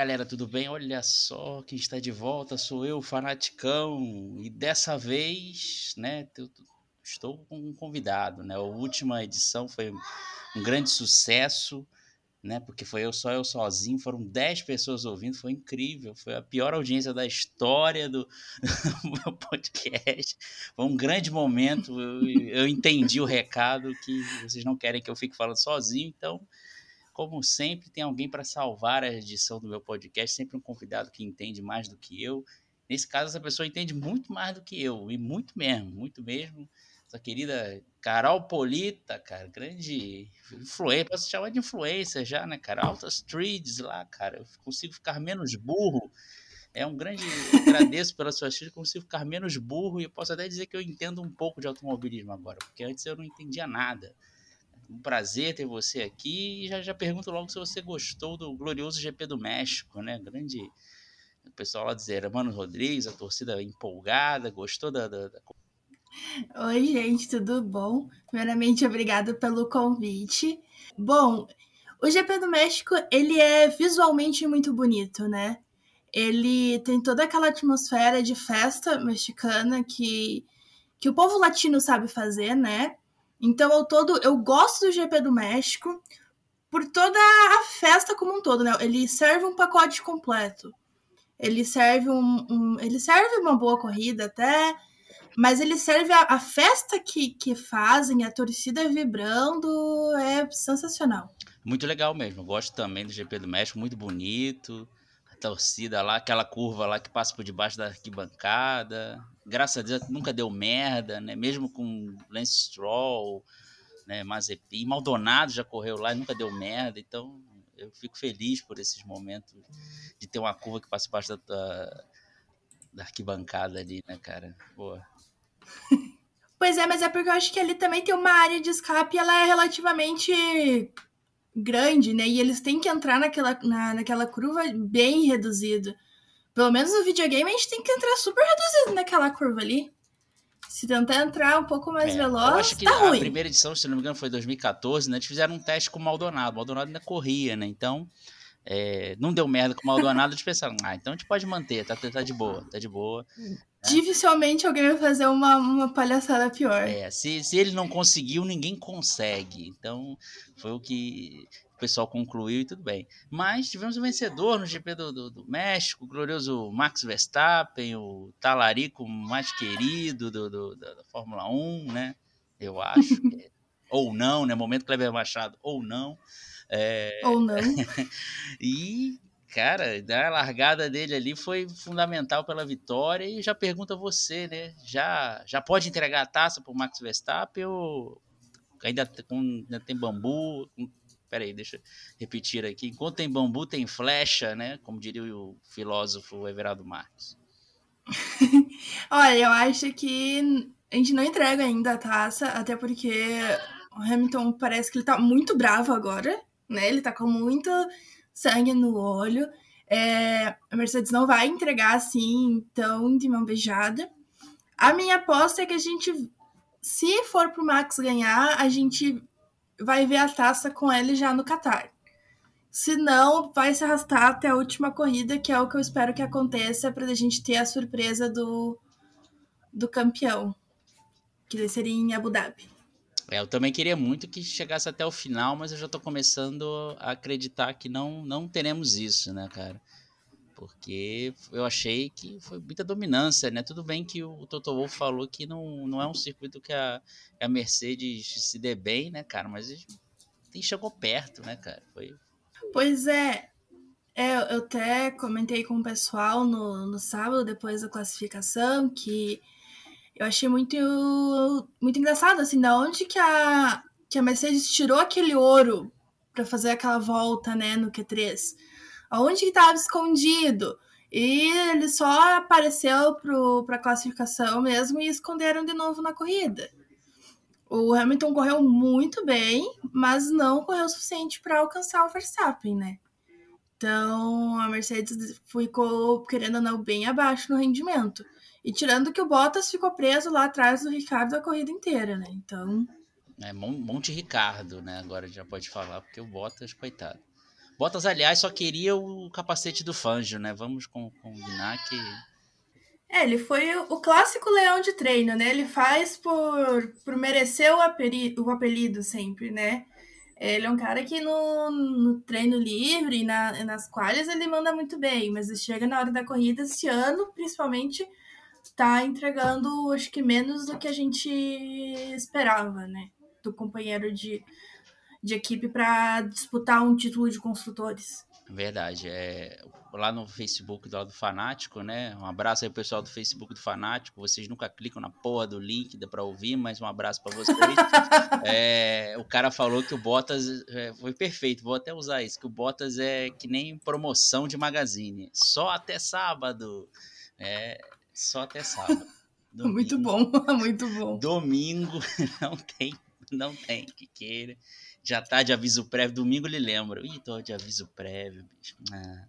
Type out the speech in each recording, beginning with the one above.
galera, tudo bem? Olha só quem está de volta, sou eu, Fanaticão. E dessa vez, né, estou com um convidado, né? A última edição foi um grande sucesso, né? Porque foi eu só eu sozinho, foram 10 pessoas ouvindo, foi incrível, foi a pior audiência da história do, meu podcast. Foi um grande momento, eu, eu entendi o recado que vocês não querem que eu fique falando sozinho, então como sempre, tem alguém para salvar a edição do meu podcast, sempre um convidado que entende mais do que eu. Nesse caso, essa pessoa entende muito mais do que eu, e muito mesmo, muito mesmo. Essa querida Carol Polita, cara, grande influência, posso chamar de influência já, né, cara? Altas trees lá, cara, eu consigo ficar menos burro. É um grande. agradeço pela sua assistência, consigo ficar menos burro e eu posso até dizer que eu entendo um pouco de automobilismo agora, porque antes eu não entendia nada. Um prazer ter você aqui e já, já pergunto logo se você gostou do glorioso GP do México, né? Grande o pessoal lá dizer, Mano Rodrigues, a torcida empolgada, gostou da, da, da... Oi, gente, tudo bom? Primeiramente, obrigada pelo convite. Bom, o GP do México, ele é visualmente muito bonito, né? Ele tem toda aquela atmosfera de festa mexicana que, que o povo latino sabe fazer, né? Então, eu todo, eu gosto do GP do México por toda a festa como um todo, né? Ele serve um pacote completo. Ele serve um, um ele serve uma boa corrida até, mas ele serve a, a, festa que, que fazem, a torcida vibrando, é sensacional. Muito legal mesmo. Eu gosto também do GP do México, muito bonito torcida lá, aquela curva lá que passa por debaixo da arquibancada. Graças a Deus nunca deu merda, né? Mesmo com Lance Stroll, né? Mazepin, Maldonado já correu lá e nunca deu merda. Então eu fico feliz por esses momentos de ter uma curva que passa debaixo da, da, da arquibancada ali, né, cara? Boa. Pois é, mas é porque eu acho que ali também tem uma área de escape e ela é relativamente grande, né? E eles têm que entrar naquela, na, naquela curva bem reduzido. Pelo menos no videogame a gente tem que entrar super reduzido naquela curva ali. Se tentar entrar um pouco mais é, veloz, eu acho que tá a ruim. primeira edição, se não me engano, foi 2014, né? Eles fizeram um teste com o Maldonado. O Maldonado ainda corria, né? Então, é, não deu merda com o Maldonado, eles pensaram, ah, então a gente pode manter, tá, tá de boa, tá de boa. Né? Dificilmente alguém vai fazer uma, uma palhaçada pior. É, se, se ele não conseguiu, ninguém consegue. Então, foi o que o pessoal concluiu e tudo bem. Mas tivemos um vencedor no GP do, do, do México, o glorioso Max Verstappen, o talarico mais querido do, do da, Fórmula 1, né? Eu acho. ou não, né? Momento Kleber Machado, ou não. É... Ou não. e, cara, a largada dele ali foi fundamental pela vitória. E já pergunto a você, né? Já, já pode entregar a taça para o Max Verstappen ou ainda, ainda tem bambu? Peraí, deixa eu repetir aqui. Enquanto tem bambu, tem flecha, né? Como diria o filósofo Everaldo Marques. Olha, eu acho que a gente não entrega ainda a taça, até porque o Hamilton parece que ele tá muito bravo agora né? Ele tá com muito sangue no olho. É, a Mercedes não vai entregar assim, tão de mão beijada. A minha aposta é que a gente, se for pro Max ganhar, a gente vai ver a taça com ele já no Qatar. Se não, vai se arrastar até a última corrida, que é o que eu espero que aconteça para a gente ter a surpresa do, do campeão, que seria em Abu Dhabi. É, eu também queria muito que chegasse até o final, mas eu já tô começando a acreditar que não, não teremos isso, né, cara? Porque eu achei que foi muita dominância, né? Tudo bem que o Toto Wolff falou que não, não é um circuito que a, a Mercedes se dê bem, né, cara? Mas tem, chegou perto, né, cara? Foi... Pois é. é. Eu até comentei com o pessoal no, no sábado, depois da classificação, que eu achei muito, muito engraçado, assim, da onde que a, que a Mercedes tirou aquele ouro para fazer aquela volta, né, no Q3. Aonde que estava escondido? E ele só apareceu para a classificação mesmo e esconderam de novo na corrida. O Hamilton correu muito bem, mas não correu o suficiente para alcançar o Verstappen, né? Então a Mercedes ficou, querendo ou não, bem abaixo no rendimento. E tirando que o Bottas ficou preso lá atrás do Ricardo a corrida inteira, né? Então. É Monte Ricardo, né? Agora já pode falar, porque o Bottas, coitado. Bottas, aliás, só queria o capacete do Fanjo, né? Vamos combinar que. É, ele foi o clássico leão de treino, né? Ele faz por, por merecer o apelido, o apelido sempre, né? Ele é um cara que no, no treino livre, na, nas qualhas, ele manda muito bem, mas chega na hora da corrida esse ano, principalmente, tá entregando, acho que menos do que a gente esperava, né? Do companheiro de, de equipe para disputar um título de construtores. Verdade. É, lá no Facebook do do Fanático, né? Um abraço aí, pessoal do Facebook do Fanático. Vocês nunca clicam na porra do link, dá pra ouvir, mas um abraço para vocês. é, o cara falou que o Bottas é, foi perfeito, vou até usar isso, que o Bottas é que nem promoção de magazine. Só até sábado. É, só até sábado. Domingo, muito bom, muito bom. Domingo não tem, não tem que queira já tá de aviso prévio. Domingo ele lembra. Ih, tô de aviso prévio, bicho. Ah.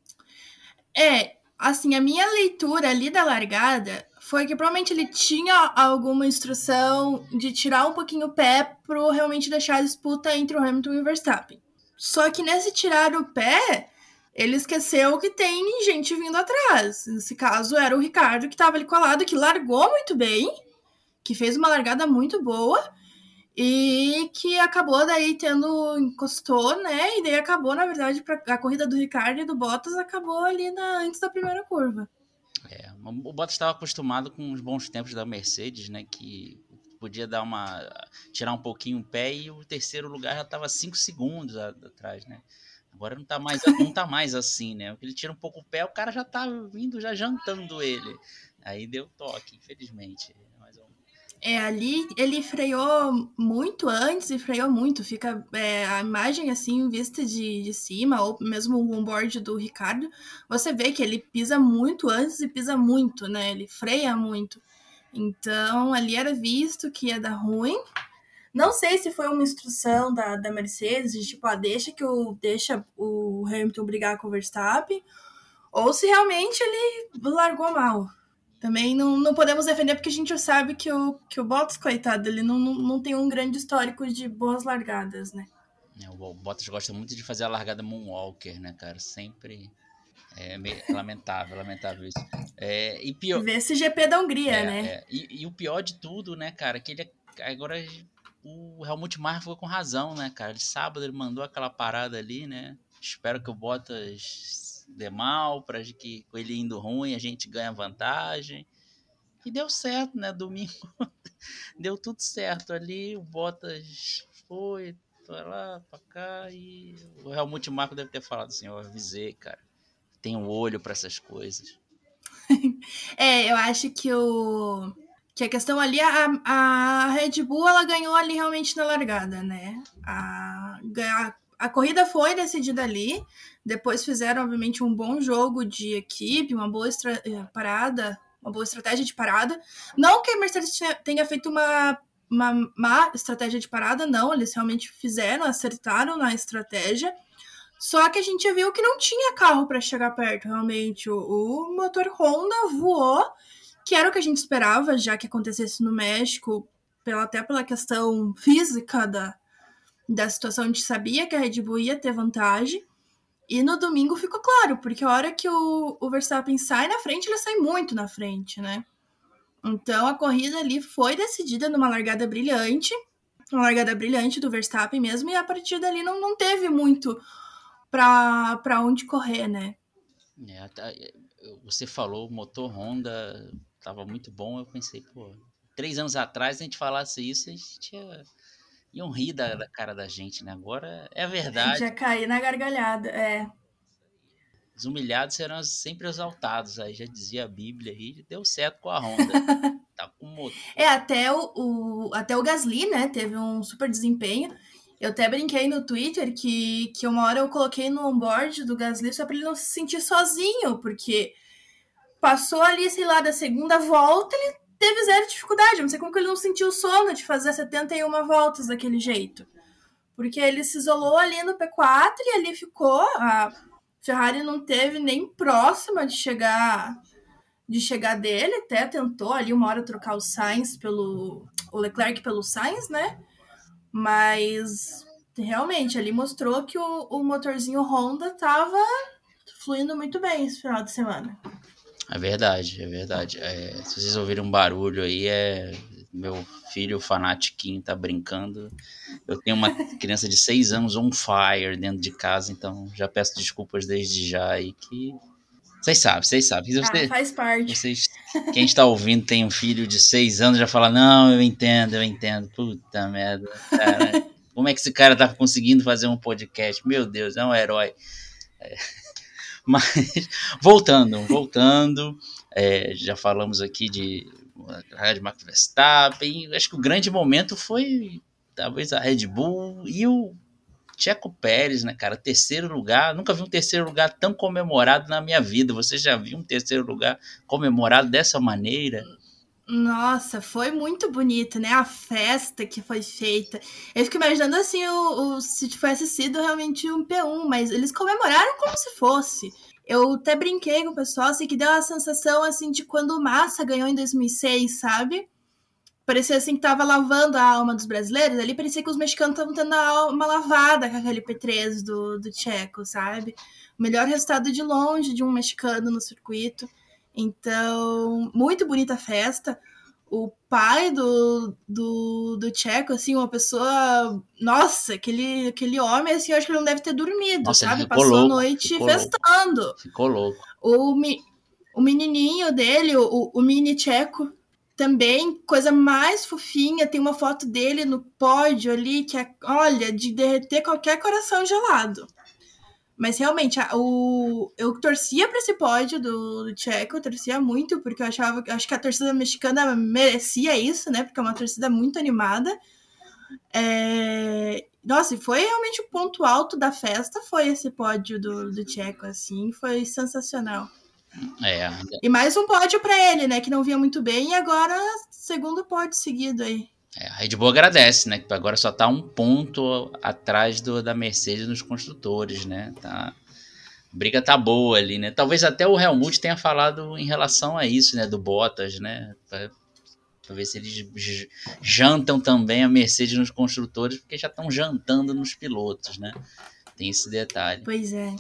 É, assim, a minha leitura ali da largada foi que provavelmente ele tinha alguma instrução de tirar um pouquinho o pé pro realmente deixar a disputa entre o Hamilton e o Verstappen. Só que nesse tirar o pé, ele esqueceu que tem gente vindo atrás. Nesse caso, era o Ricardo que estava ali colado, que largou muito bem, que fez uma largada muito boa e que acabou daí tendo encostou, né? E daí acabou, na verdade, pra, a corrida do Ricardo e do Bottas acabou ali na, antes da primeira curva. É, o Bottas estava acostumado com os bons tempos da Mercedes, né? Que podia dar uma tirar um pouquinho o pé e o terceiro lugar já estava cinco segundos atrás, né? Agora não tá mais não tá mais assim, né? Ele tira um pouco o pé, o cara já tá vindo já jantando ele. Aí deu toque, infelizmente. É, ali ele freou muito antes e freou muito. Fica é, a imagem assim, vista de, de cima, ou mesmo o onboard do Ricardo, você vê que ele pisa muito antes e pisa muito, né? Ele freia muito. Então ali era visto que ia dar ruim. Não sei se foi uma instrução da, da Mercedes, de tipo, ah, deixa que o deixa o Hamilton brigar com o Verstappen, ou se realmente ele largou mal. Também não, não podemos defender porque a gente já sabe que o, que o Bottas, coitado, ele não, não, não tem um grande histórico de boas largadas, né? É, o Bottas gosta muito de fazer a largada Moonwalker, né, cara? Sempre. É meio lamentável, lamentável isso. É, e pior. Ver esse GP da Hungria, é, né? É. E, e, o pior de tudo, né, cara, que ele agora o Helmut Marko ficou com razão, né, cara? De sábado ele mandou aquela parada ali, né? Espero que o Bottas dê mal, para que com ele indo ruim a gente ganha vantagem. E deu certo, né? Domingo deu tudo certo ali. O Bottas foi, foi lá pra cá e o Helmut Marko deve ter falado assim: eu avisei, cara. Tem um olho para essas coisas. é, eu acho que o que a questão ali a, a Red Bull ela ganhou ali realmente na largada, né? A, a, a corrida foi decidida ali. Depois fizeram, obviamente, um bom jogo de equipe, uma boa eh, parada, uma boa estratégia de parada. Não que a Mercedes tenha feito uma, uma má estratégia de parada, não. Eles realmente fizeram, acertaram na estratégia. Só que a gente viu que não tinha carro para chegar perto, realmente. O, o, motor Honda voou, que era o que a gente esperava, já que acontecesse no México, pela, até pela questão física da, da situação. A gente sabia que a Red Bull ia ter vantagem. E no domingo ficou claro, porque a hora que o, o Verstappen sai na frente, ele sai muito na frente, né? Então a corrida ali foi decidida numa largada brilhante, uma largada brilhante do Verstappen mesmo, e a partir dali não, não teve muito para onde correr, né? É, você falou, motor Honda tava muito bom, eu pensei, pô, três anos atrás a gente falasse isso, a gente ia iam rir da, da, cara da gente, né? Agora é a verdade. Já cair na gargalhada, é. Os humilhados serão sempre exaltados, aí já dizia a Bíblia aí, deu certo com a Honda. tá com motor. É, até o, o, até o Gasly, né, teve um super desempenho. Eu até brinquei no Twitter que, que uma hora eu coloquei no onboard do Gasly só para ele não se sentir sozinho, porque passou ali, sei lá, da segunda volta, ele teve zero dificuldade. não sei como que ele não sentiu sono de fazer 71 voltas daquele jeito. Porque ele se isolou ali no P4 e ali ficou. A Ferrari não teve nem próxima de chegar de chegar dele, até tentou ali uma hora trocar o Sainz pelo o Leclerc pelo Sainz, né? Mas realmente, ali mostrou que o, o motorzinho Honda tava fluindo muito bem esse final de semana. É verdade, é verdade. É, se vocês ouvirem um barulho aí, é meu filho fanatiquinho tá brincando. Eu tenho uma criança de seis anos on fire dentro de casa, então já peço desculpas desde já aí que vocês sabem, vocês sabem. Você, ah, faz parte. Vocês, quem está ouvindo tem um filho de seis anos já fala, não, eu entendo, eu entendo. Puta merda, cara. Como é que esse cara tá conseguindo fazer um podcast? Meu Deus, é um herói. É. Mas, voltando, voltando, é, já falamos aqui de Rádio Max Verstappen. Acho que o grande momento foi talvez a Red Bull e o Checo Pérez, né, cara? Terceiro lugar. Nunca vi um terceiro lugar tão comemorado na minha vida. Você já viu um terceiro lugar comemorado dessa maneira? Nossa, foi muito bonito, né? A festa que foi feita. Eu fico imaginando assim, o, o, se tivesse sido realmente um P1, mas eles comemoraram como se fosse. Eu até brinquei com o pessoal, assim, que deu a sensação, assim, de quando o Massa ganhou em 2006, sabe? parecia assim que tava lavando a alma dos brasileiros. Ali parecia que os mexicanos estavam tendo a alma lavada com aquele P3 do, do Tcheco, sabe? O melhor resultado de longe de um mexicano no circuito. Então, muito bonita a festa. O pai do, do, do Tcheco, assim, uma pessoa. Nossa, aquele, aquele homem, assim, eu acho que ele não deve ter dormido, Nossa, sabe? Passou louco, a noite festando. Louco. Ficou louco. O, o menininho dele, o, o mini Tcheco, também, coisa mais fofinha, tem uma foto dele no pódio ali, que é, olha, de derreter qualquer coração gelado. Mas realmente, a, o, eu torcia para esse pódio do, do Tcheco, eu torcia muito, porque eu achava acho que a torcida mexicana merecia isso, né? Porque é uma torcida muito animada. É, nossa, e foi realmente o ponto alto da festa, foi esse pódio do, do Tcheco, assim, foi sensacional. É. E mais um pódio para ele, né? Que não vinha muito bem e agora segundo pódio seguido aí. É, a Red Bull agradece, né? Agora só tá um ponto atrás do, da Mercedes nos construtores, né? Tá, a briga tá boa ali, né? Talvez até o Helmut tenha falado em relação a isso, né? Do Bottas, né? Pra, pra ver se eles jantam também a Mercedes nos construtores, porque já estão jantando nos pilotos, né? Tem esse detalhe. Pois é.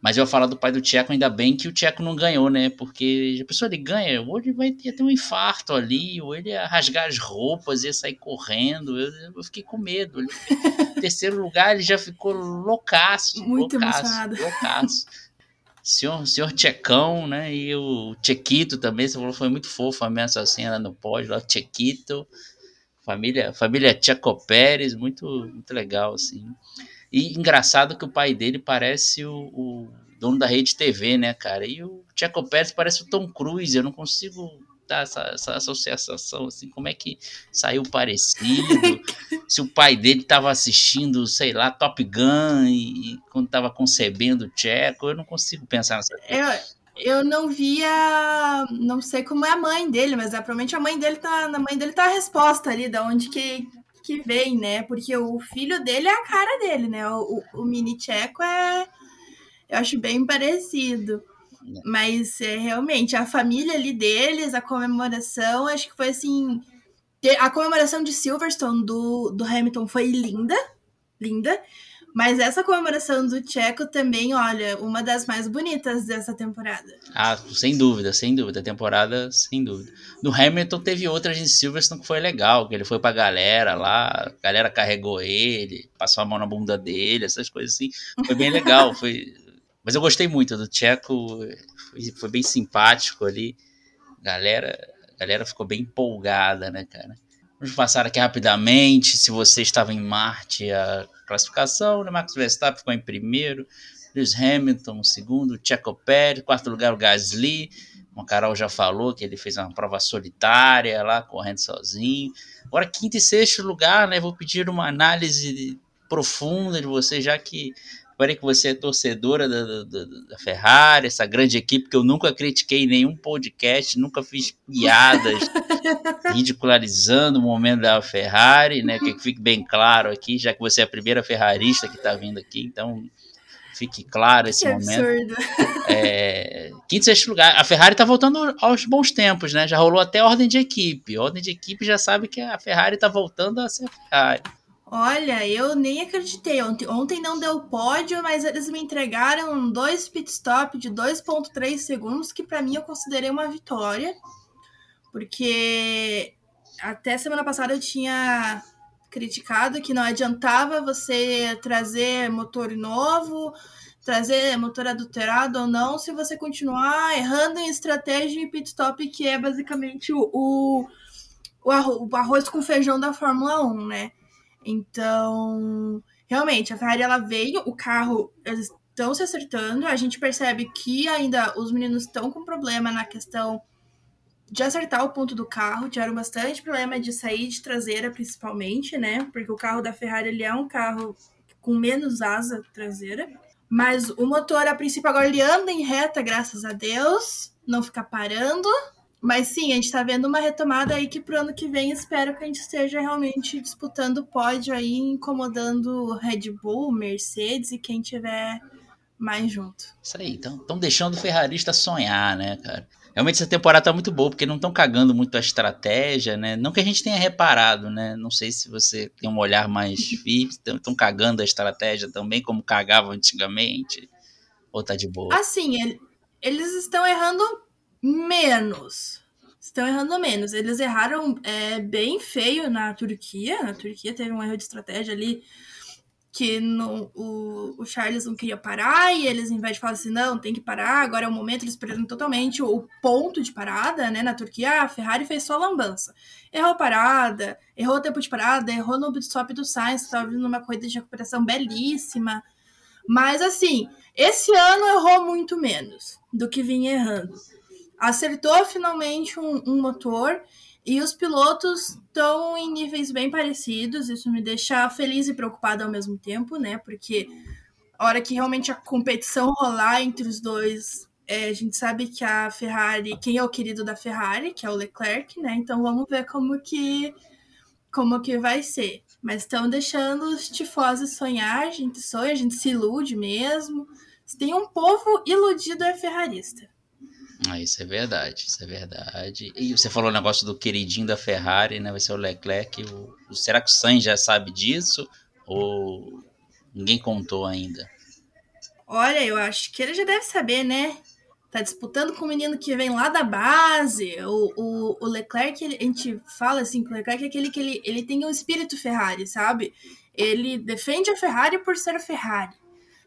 Mas eu ia falar do pai do Tcheco, ainda bem que o Tcheco não ganhou, né? Porque a pessoa ele ganha, ou ele vai ter, ter um infarto ali, ou ele ia rasgar as roupas, ia sair correndo. Eu, eu fiquei com medo. Em terceiro lugar, ele já ficou loucaço. Muito loucaço, emocionado. Loucaço. Senhor, senhor Tchecão, né? E o Tchequito também, você falou, foi muito fofo a minha assassina lá no pódio, lá, o Tchequito. Família, família Tcheco Pérez, muito, muito legal, assim. E engraçado que o pai dele parece o, o dono da rede TV, né, cara? E o Checo Pérez parece o Tom Cruise. Eu não consigo dar essa, essa associação, assim, como é que saiu parecido? se o pai dele estava assistindo, sei lá, Top Gun e, e quando estava concebendo o Checo, eu não consigo pensar nessa coisa. Eu, eu não via, não sei como é a mãe dele, mas é, provavelmente a mãe dele tá, na mãe dele tá a resposta ali, da onde que que vem, né? Porque o filho dele é a cara dele, né? O, o, o mini Tcheco é. Eu acho bem parecido. Mas é, realmente, a família ali deles, a comemoração, acho que foi assim. A comemoração de Silverstone do, do Hamilton foi linda. Linda. Mas essa comemoração do Tcheco também, olha, uma das mais bonitas dessa temporada. Ah, sem dúvida, sem dúvida. Temporada, sem dúvida. No Hamilton teve outras em Silverstone que foi legal, que ele foi pra galera lá, a galera carregou ele, passou a mão na bunda dele, essas coisas assim. Foi bem legal, foi... Mas eu gostei muito do Tcheco, foi, foi bem simpático ali. Galera, a galera ficou bem empolgada, né, cara? Vamos passar aqui rapidamente. Se você estava em Marte, a classificação, né? Max Verstappen ficou em primeiro, Lewis Hamilton segundo, Checo Pérez, quarto lugar o Gasly. O Carol já falou que ele fez uma prova solitária lá, correndo sozinho. Agora, quinto e sexto lugar, né? Vou pedir uma análise profunda de você, já que Reparei que você é torcedora da, da, da, Ferrari, essa grande equipe que eu nunca critiquei em nenhum podcast, nunca fiz piadas ridicularizando o momento da Ferrari, né? Que fique bem claro aqui, já que você é a primeira ferrarista que está vindo aqui, então fique claro esse que momento. Absurdo. É, quinto e sexto lugar. A Ferrari está voltando aos bons tempos, né? Já rolou até ordem de equipe. Ordem de equipe já sabe que a Ferrari está voltando a ser a Ferrari. Olha, eu nem acreditei. Ontem, ontem não deu pódio, mas eles me entregaram dois pit stop de 2.3 segundos, que para mim eu considerei uma vitória. Porque até semana passada eu tinha criticado que não adiantava você trazer motor novo, trazer motor adulterado ou não, se você continuar errando em estratégia em pit stop, que é basicamente o, o, o arroz com feijão da Fórmula 1, né? Então, realmente, a Ferrari ela veio, o carro, eles estão se acertando, a gente percebe que ainda os meninos estão com problema na questão de acertar o ponto do carro, tiveram bastante problema de sair de traseira, principalmente, né? Porque o carro da Ferrari ele é um carro com menos asa traseira. Mas o motor, a princípio, agora ele anda em reta, graças a Deus, não fica parando. Mas sim, a gente está vendo uma retomada aí que pro ano que vem espero que a gente esteja realmente disputando o pódio aí, incomodando Red Bull, Mercedes e quem tiver mais junto. Isso aí, estão deixando o ferrarista sonhar, né, cara? Realmente essa temporada tá muito boa, porque não estão cagando muito a estratégia, né? Não que a gente tenha reparado, né? Não sei se você tem um olhar mais firme, estão cagando a estratégia também, como cagavam antigamente, ou tá de boa? Assim, eles estão errando menos. Estão errando menos. Eles erraram é, bem feio na Turquia. Na Turquia teve um erro de estratégia ali que no, o, o Charles não queria parar e eles, em vez de falar assim, não, tem que parar, agora é o momento, eles perderam totalmente o, ponto de parada, né? Na Turquia, a Ferrari fez só lambança. Errou parada, errou o tempo de parada, errou no stop do Sainz, estava vindo numa corrida de recuperação belíssima. Mas, assim, esse ano errou muito menos do que vinha errando acertou finalmente um, um motor e os pilotos estão em níveis bem parecidos. Isso me deixa feliz e preocupada ao mesmo tempo, né? Porque a hora que realmente a competição rolar entre os dois, é, a gente sabe que a Ferrari, quem é o querido da Ferrari, que é o Leclerc, né? Então vamos ver como que como que vai ser. Mas estão deixando os tifosos sonhar, a gente sonha, a gente se ilude mesmo. Tem um povo iludido é ferrarista. Ah, isso é verdade, isso é verdade. E você falou o negócio do queridinho da Ferrari, né? Vai ser o Leclerc. O, será que o Sainz já sabe disso? Ou ninguém contou ainda? Olha, eu acho que ele já deve saber, né? Tá disputando com o menino que vem lá da base. O, o, o Leclerc, ele, a gente fala assim o Leclerc é aquele que ele, ele tem um espírito Ferrari, sabe? Ele defende a Ferrari por ser a Ferrari.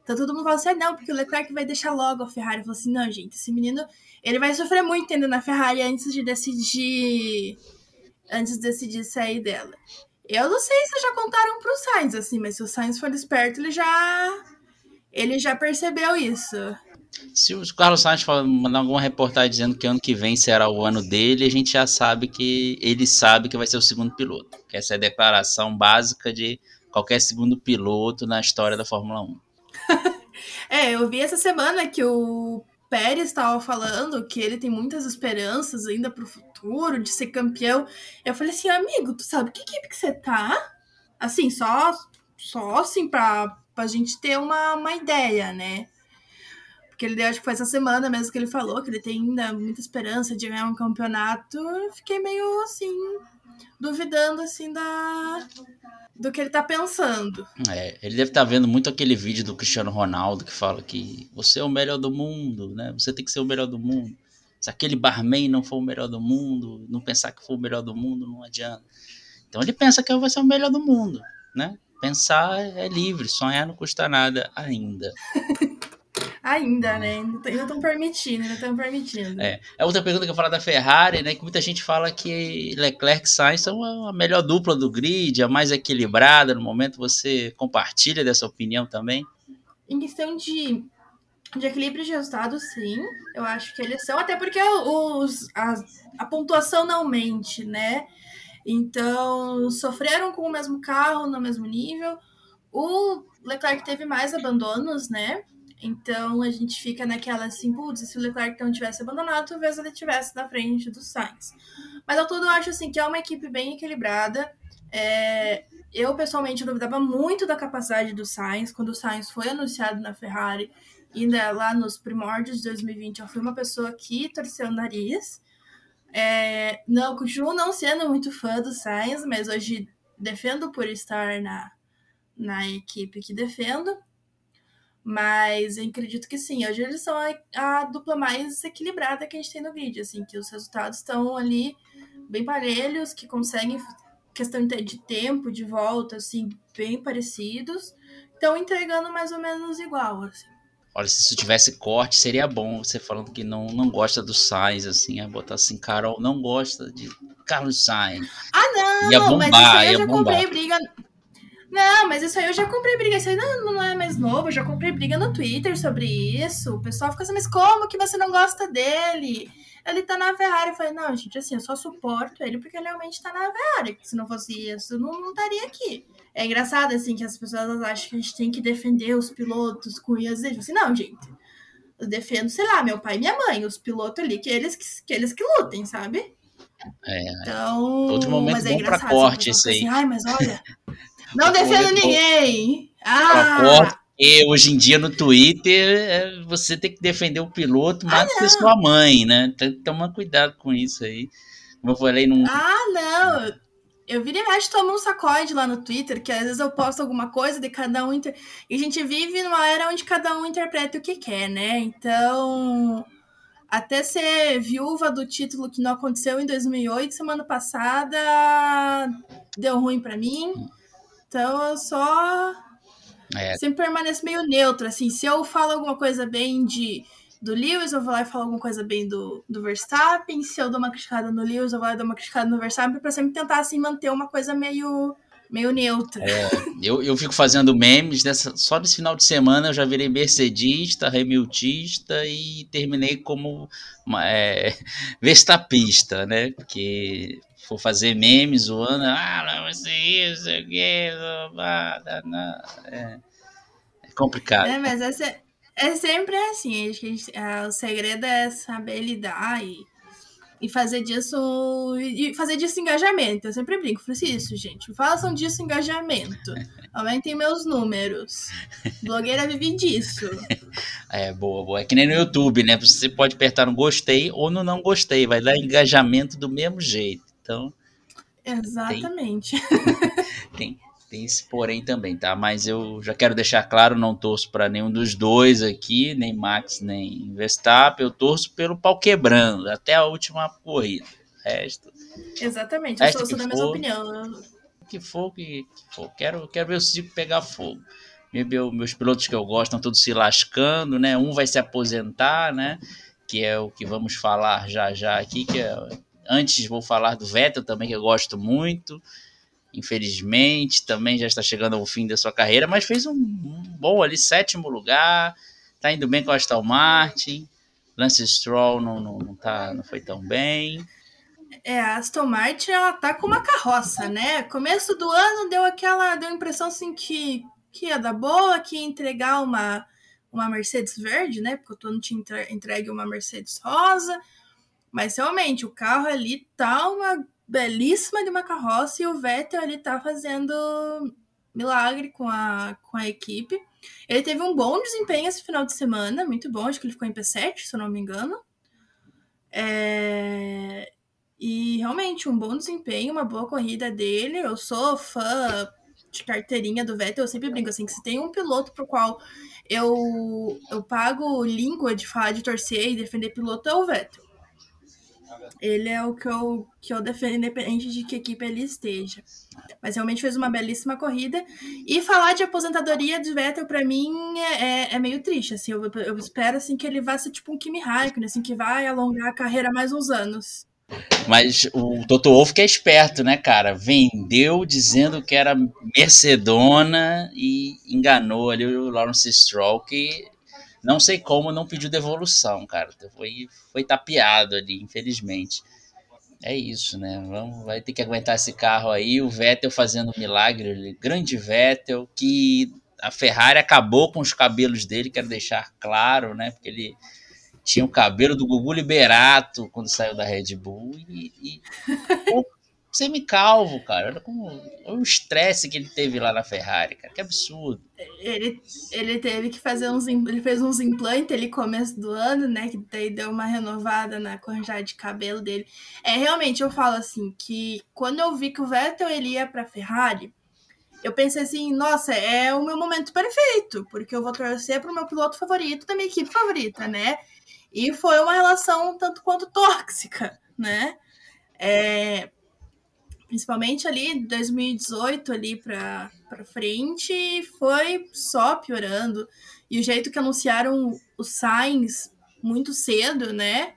Então todo mundo fala assim, ah, não, porque o Leclerc vai deixar logo a Ferrari. Eu falo assim, não, gente, esse menino ele vai sofrer muito ainda na Ferrari antes de decidir. Antes de decidir sair dela. Eu não sei se já contaram pro Sainz, assim, mas se o Sainz for esperto, ele já. Ele já percebeu isso. Se o Carlos Sainz mandar alguma reportagem dizendo que ano que vem será o ano dele, a gente já sabe que ele sabe que vai ser o segundo piloto. Essa é a declaração básica de qualquer segundo piloto na história da Fórmula 1. É, eu vi essa semana que o Pérez estava falando que ele tem muitas esperanças ainda para o futuro de ser campeão. Eu falei assim, amigo, tu sabe que equipe que você tá? Assim, só, só assim para a gente ter uma, uma ideia, né? Porque ele acho que foi essa semana mesmo que ele falou que ele tem ainda muita esperança de ganhar um campeonato. Eu fiquei meio assim, duvidando assim da do que ele tá pensando. É, ele deve estar tá vendo muito aquele vídeo do Cristiano Ronaldo que fala que você é o melhor do mundo, né? Você tem que ser o melhor do mundo. Se aquele barman não for o melhor do mundo, não pensar que for o melhor do mundo, não adianta. Então ele pensa que vai ser o melhor do mundo, né? Pensar é livre, sonhar não custa nada ainda. Ainda, né? Ainda estão permitindo, ainda estão permitindo. É. A outra pergunta que eu falo da Ferrari, né? Que muita gente fala que Leclerc e Sainz são a melhor dupla do grid, a mais equilibrada. No momento você compartilha dessa opinião também? Em questão de, de equilíbrio de resultado, sim. Eu acho que eles são, até porque os, a, a pontuação não mente, né? Então, sofreram com o mesmo carro, no mesmo nível. O Leclerc teve mais abandonos, né? Então a gente fica naquela assim, putz, se o Leclerc não tivesse abandonado, talvez ele tivesse na frente do Sainz. Mas ao todo eu acho assim que é uma equipe bem equilibrada. É, eu pessoalmente duvidava muito da capacidade do Sainz quando o Sainz foi anunciado na Ferrari, ainda lá nos primórdios de 2020. Eu fui uma pessoa que torceu o nariz. É, não, continuo não sendo muito fã do Sainz, mas hoje defendo por estar na, na equipe que defendo. Mas eu acredito que sim. Hoje eles são a, a, dupla mais equilibrada que a gente tem no vídeo, assim, que os resultados estão ali bem parelhos, que conseguem questão de tempo, de volta, assim, bem parecidos. Estão entregando mais ou menos igual, assim. Olha, se isso tivesse corte, seria bom você falando que não, não gosta do Sainz, assim, a botar assim, Carol não gosta de Carlos Sainz. Ah, não, ia bombar, mas isso aí eu já bombar. comprei briga. Não, mas isso aí eu já comprei briga. Isso aí não, não é mais novo, eu já comprei briga no Twitter sobre isso. O pessoal fica assim, mas como que você não gosta dele? Ele tá na Ferrari. Eu falei, não, gente, assim, eu só suporto ele porque ele realmente tá na Ferrari. Se não fosse isso, eu não, não estaria aqui. É engraçado, assim, que as pessoas acham que a gente tem que defender os pilotos com unhas e assim, não, gente. Eu defendo, sei lá, meu pai e minha mãe, os pilotos ali, que eles que, que, eles que lutem, sabe? É. Então. Outro momento mas é bom pra corte isso aí. Assim, Ai, mas olha. Não defendo ninguém! Ah! Corte, hoje em dia no Twitter é, você tem que defender o piloto mais ah, que sua mãe, né? Tem que tomar cuidado com isso aí. Como eu falei, não. Ah, não! Eu e mexe tomo um sacode lá no Twitter, que às vezes eu posto alguma coisa de cada um. Inter... E a gente vive numa era onde cada um interpreta o que quer, né? Então, até ser viúva do título que não aconteceu em 2008, semana passada, deu ruim para mim. Então, eu só. É. Sempre permaneço meio neutro, assim. Se eu falo alguma coisa bem de do Lewis, eu vou lá e falo alguma coisa bem do, do Verstappen. Se eu dou uma criticada no Lewis, eu vou lá e dou uma criticada no Verstappen pra sempre tentar, assim, manter uma coisa meio, meio neutra. É, eu, eu fico fazendo memes dessa, só nesse final de semana eu já virei mercedista, remiltista e terminei como é, verstapista, né? Porque for fazer memes zoando, ah, não vai ser isso, o que, é, é complicado. É, mas essa, é sempre assim, a gente, é, o segredo é saber lidar e, e fazer disso e fazer disso engajamento. Eu sempre brinco, falo assim, isso, gente, façam disso engajamento. Aumentem meus números. Blogueira vive disso. É, boa, boa. É que nem no YouTube, né? Você pode apertar no gostei ou no não gostei, vai dar engajamento do mesmo jeito. Então. Exatamente. Tem, tem, tem esse porém também, tá? Mas eu já quero deixar claro, não torço para nenhum dos dois aqui, nem Max, nem Verstappen. Eu torço pelo pau quebrando até a última corrida. O resto. Exatamente, resto eu sou da mesma opinião. Que for, que, que for. Quero, quero ver o Zico pegar fogo. Meu, meus pilotos que eu gosto estão todos se lascando, né? Um vai se aposentar, né? Que é o que vamos falar já já aqui. Que é, antes vou falar do Vettel também, que eu gosto muito infelizmente, também já está chegando ao fim da sua carreira, mas fez um, bom ali, sétimo lugar, tá indo bem com a Aston Martin, Lance Stroll não, não, não, tá, não foi tão bem. É, a Aston Martin, ela tá com uma carroça, né? Começo do ano deu aquela, deu a impressão assim que, que ia dar boa, que ia entregar uma, uma Mercedes verde, né? Porque o não tinha entregue uma Mercedes rosa, mas realmente o carro ali tá uma belíssima de uma carroça e o Vettel ele tá fazendo milagre com a, com a equipe. Ele teve um bom desempenho esse final de semana, muito bom, acho que ele ficou em P7, se eu não me engano. É... E realmente, um bom desempenho, uma boa corrida dele. Eu sou fã de carteirinha do Vettel, eu sempre brinco assim, que se tem um piloto pro qual eu, eu pago língua de falar de torcer e defender piloto, é o Vettel. Ele é o que eu, que eu defendo, independente de que equipe ele esteja. Mas realmente fez uma belíssima corrida. E falar de aposentadoria de Vettel, para mim, é, é, meio triste. Assim, eu, eu, espero assim, que ele vá ser tipo um Kimi Raikkonen, assim, que vai alongar a carreira mais uns anos. Mas o Toto Wolff que é esperto, né, cara? Vendeu dizendo que era Mercedona e enganou ali o Lawrence Stroll, que não sei como não pediu devolução, cara. Foi, foi tapeado ali, infelizmente. É isso, né? Vamos, vai ter que aguentar esse carro aí. O Vettel fazendo um milagre, grande Vettel, que a Ferrari acabou com os cabelos dele, quero deixar claro, né? Porque ele tinha o cabelo do Gugu Liberato quando saiu da Red Bull e, e semi-calvo, cara. Olha como o estresse que ele teve lá na Ferrari, cara. Que absurdo. Ele, ele teve que fazer uns. Ele fez uns implantes ali começo do ano, né? Que daí deu uma renovada na quantidade de cabelo dele. É, realmente, eu falo assim, que quando eu vi que o Vettel ele ia pra Ferrari, eu pensei assim, nossa, é o meu momento perfeito, porque eu vou torcer pro meu piloto favorito da minha equipe favorita, né? E foi uma relação tanto quanto tóxica, né? É, principalmente ali 2018 ali para frente, foi só piorando. E o jeito que anunciaram os Sainz muito cedo, né?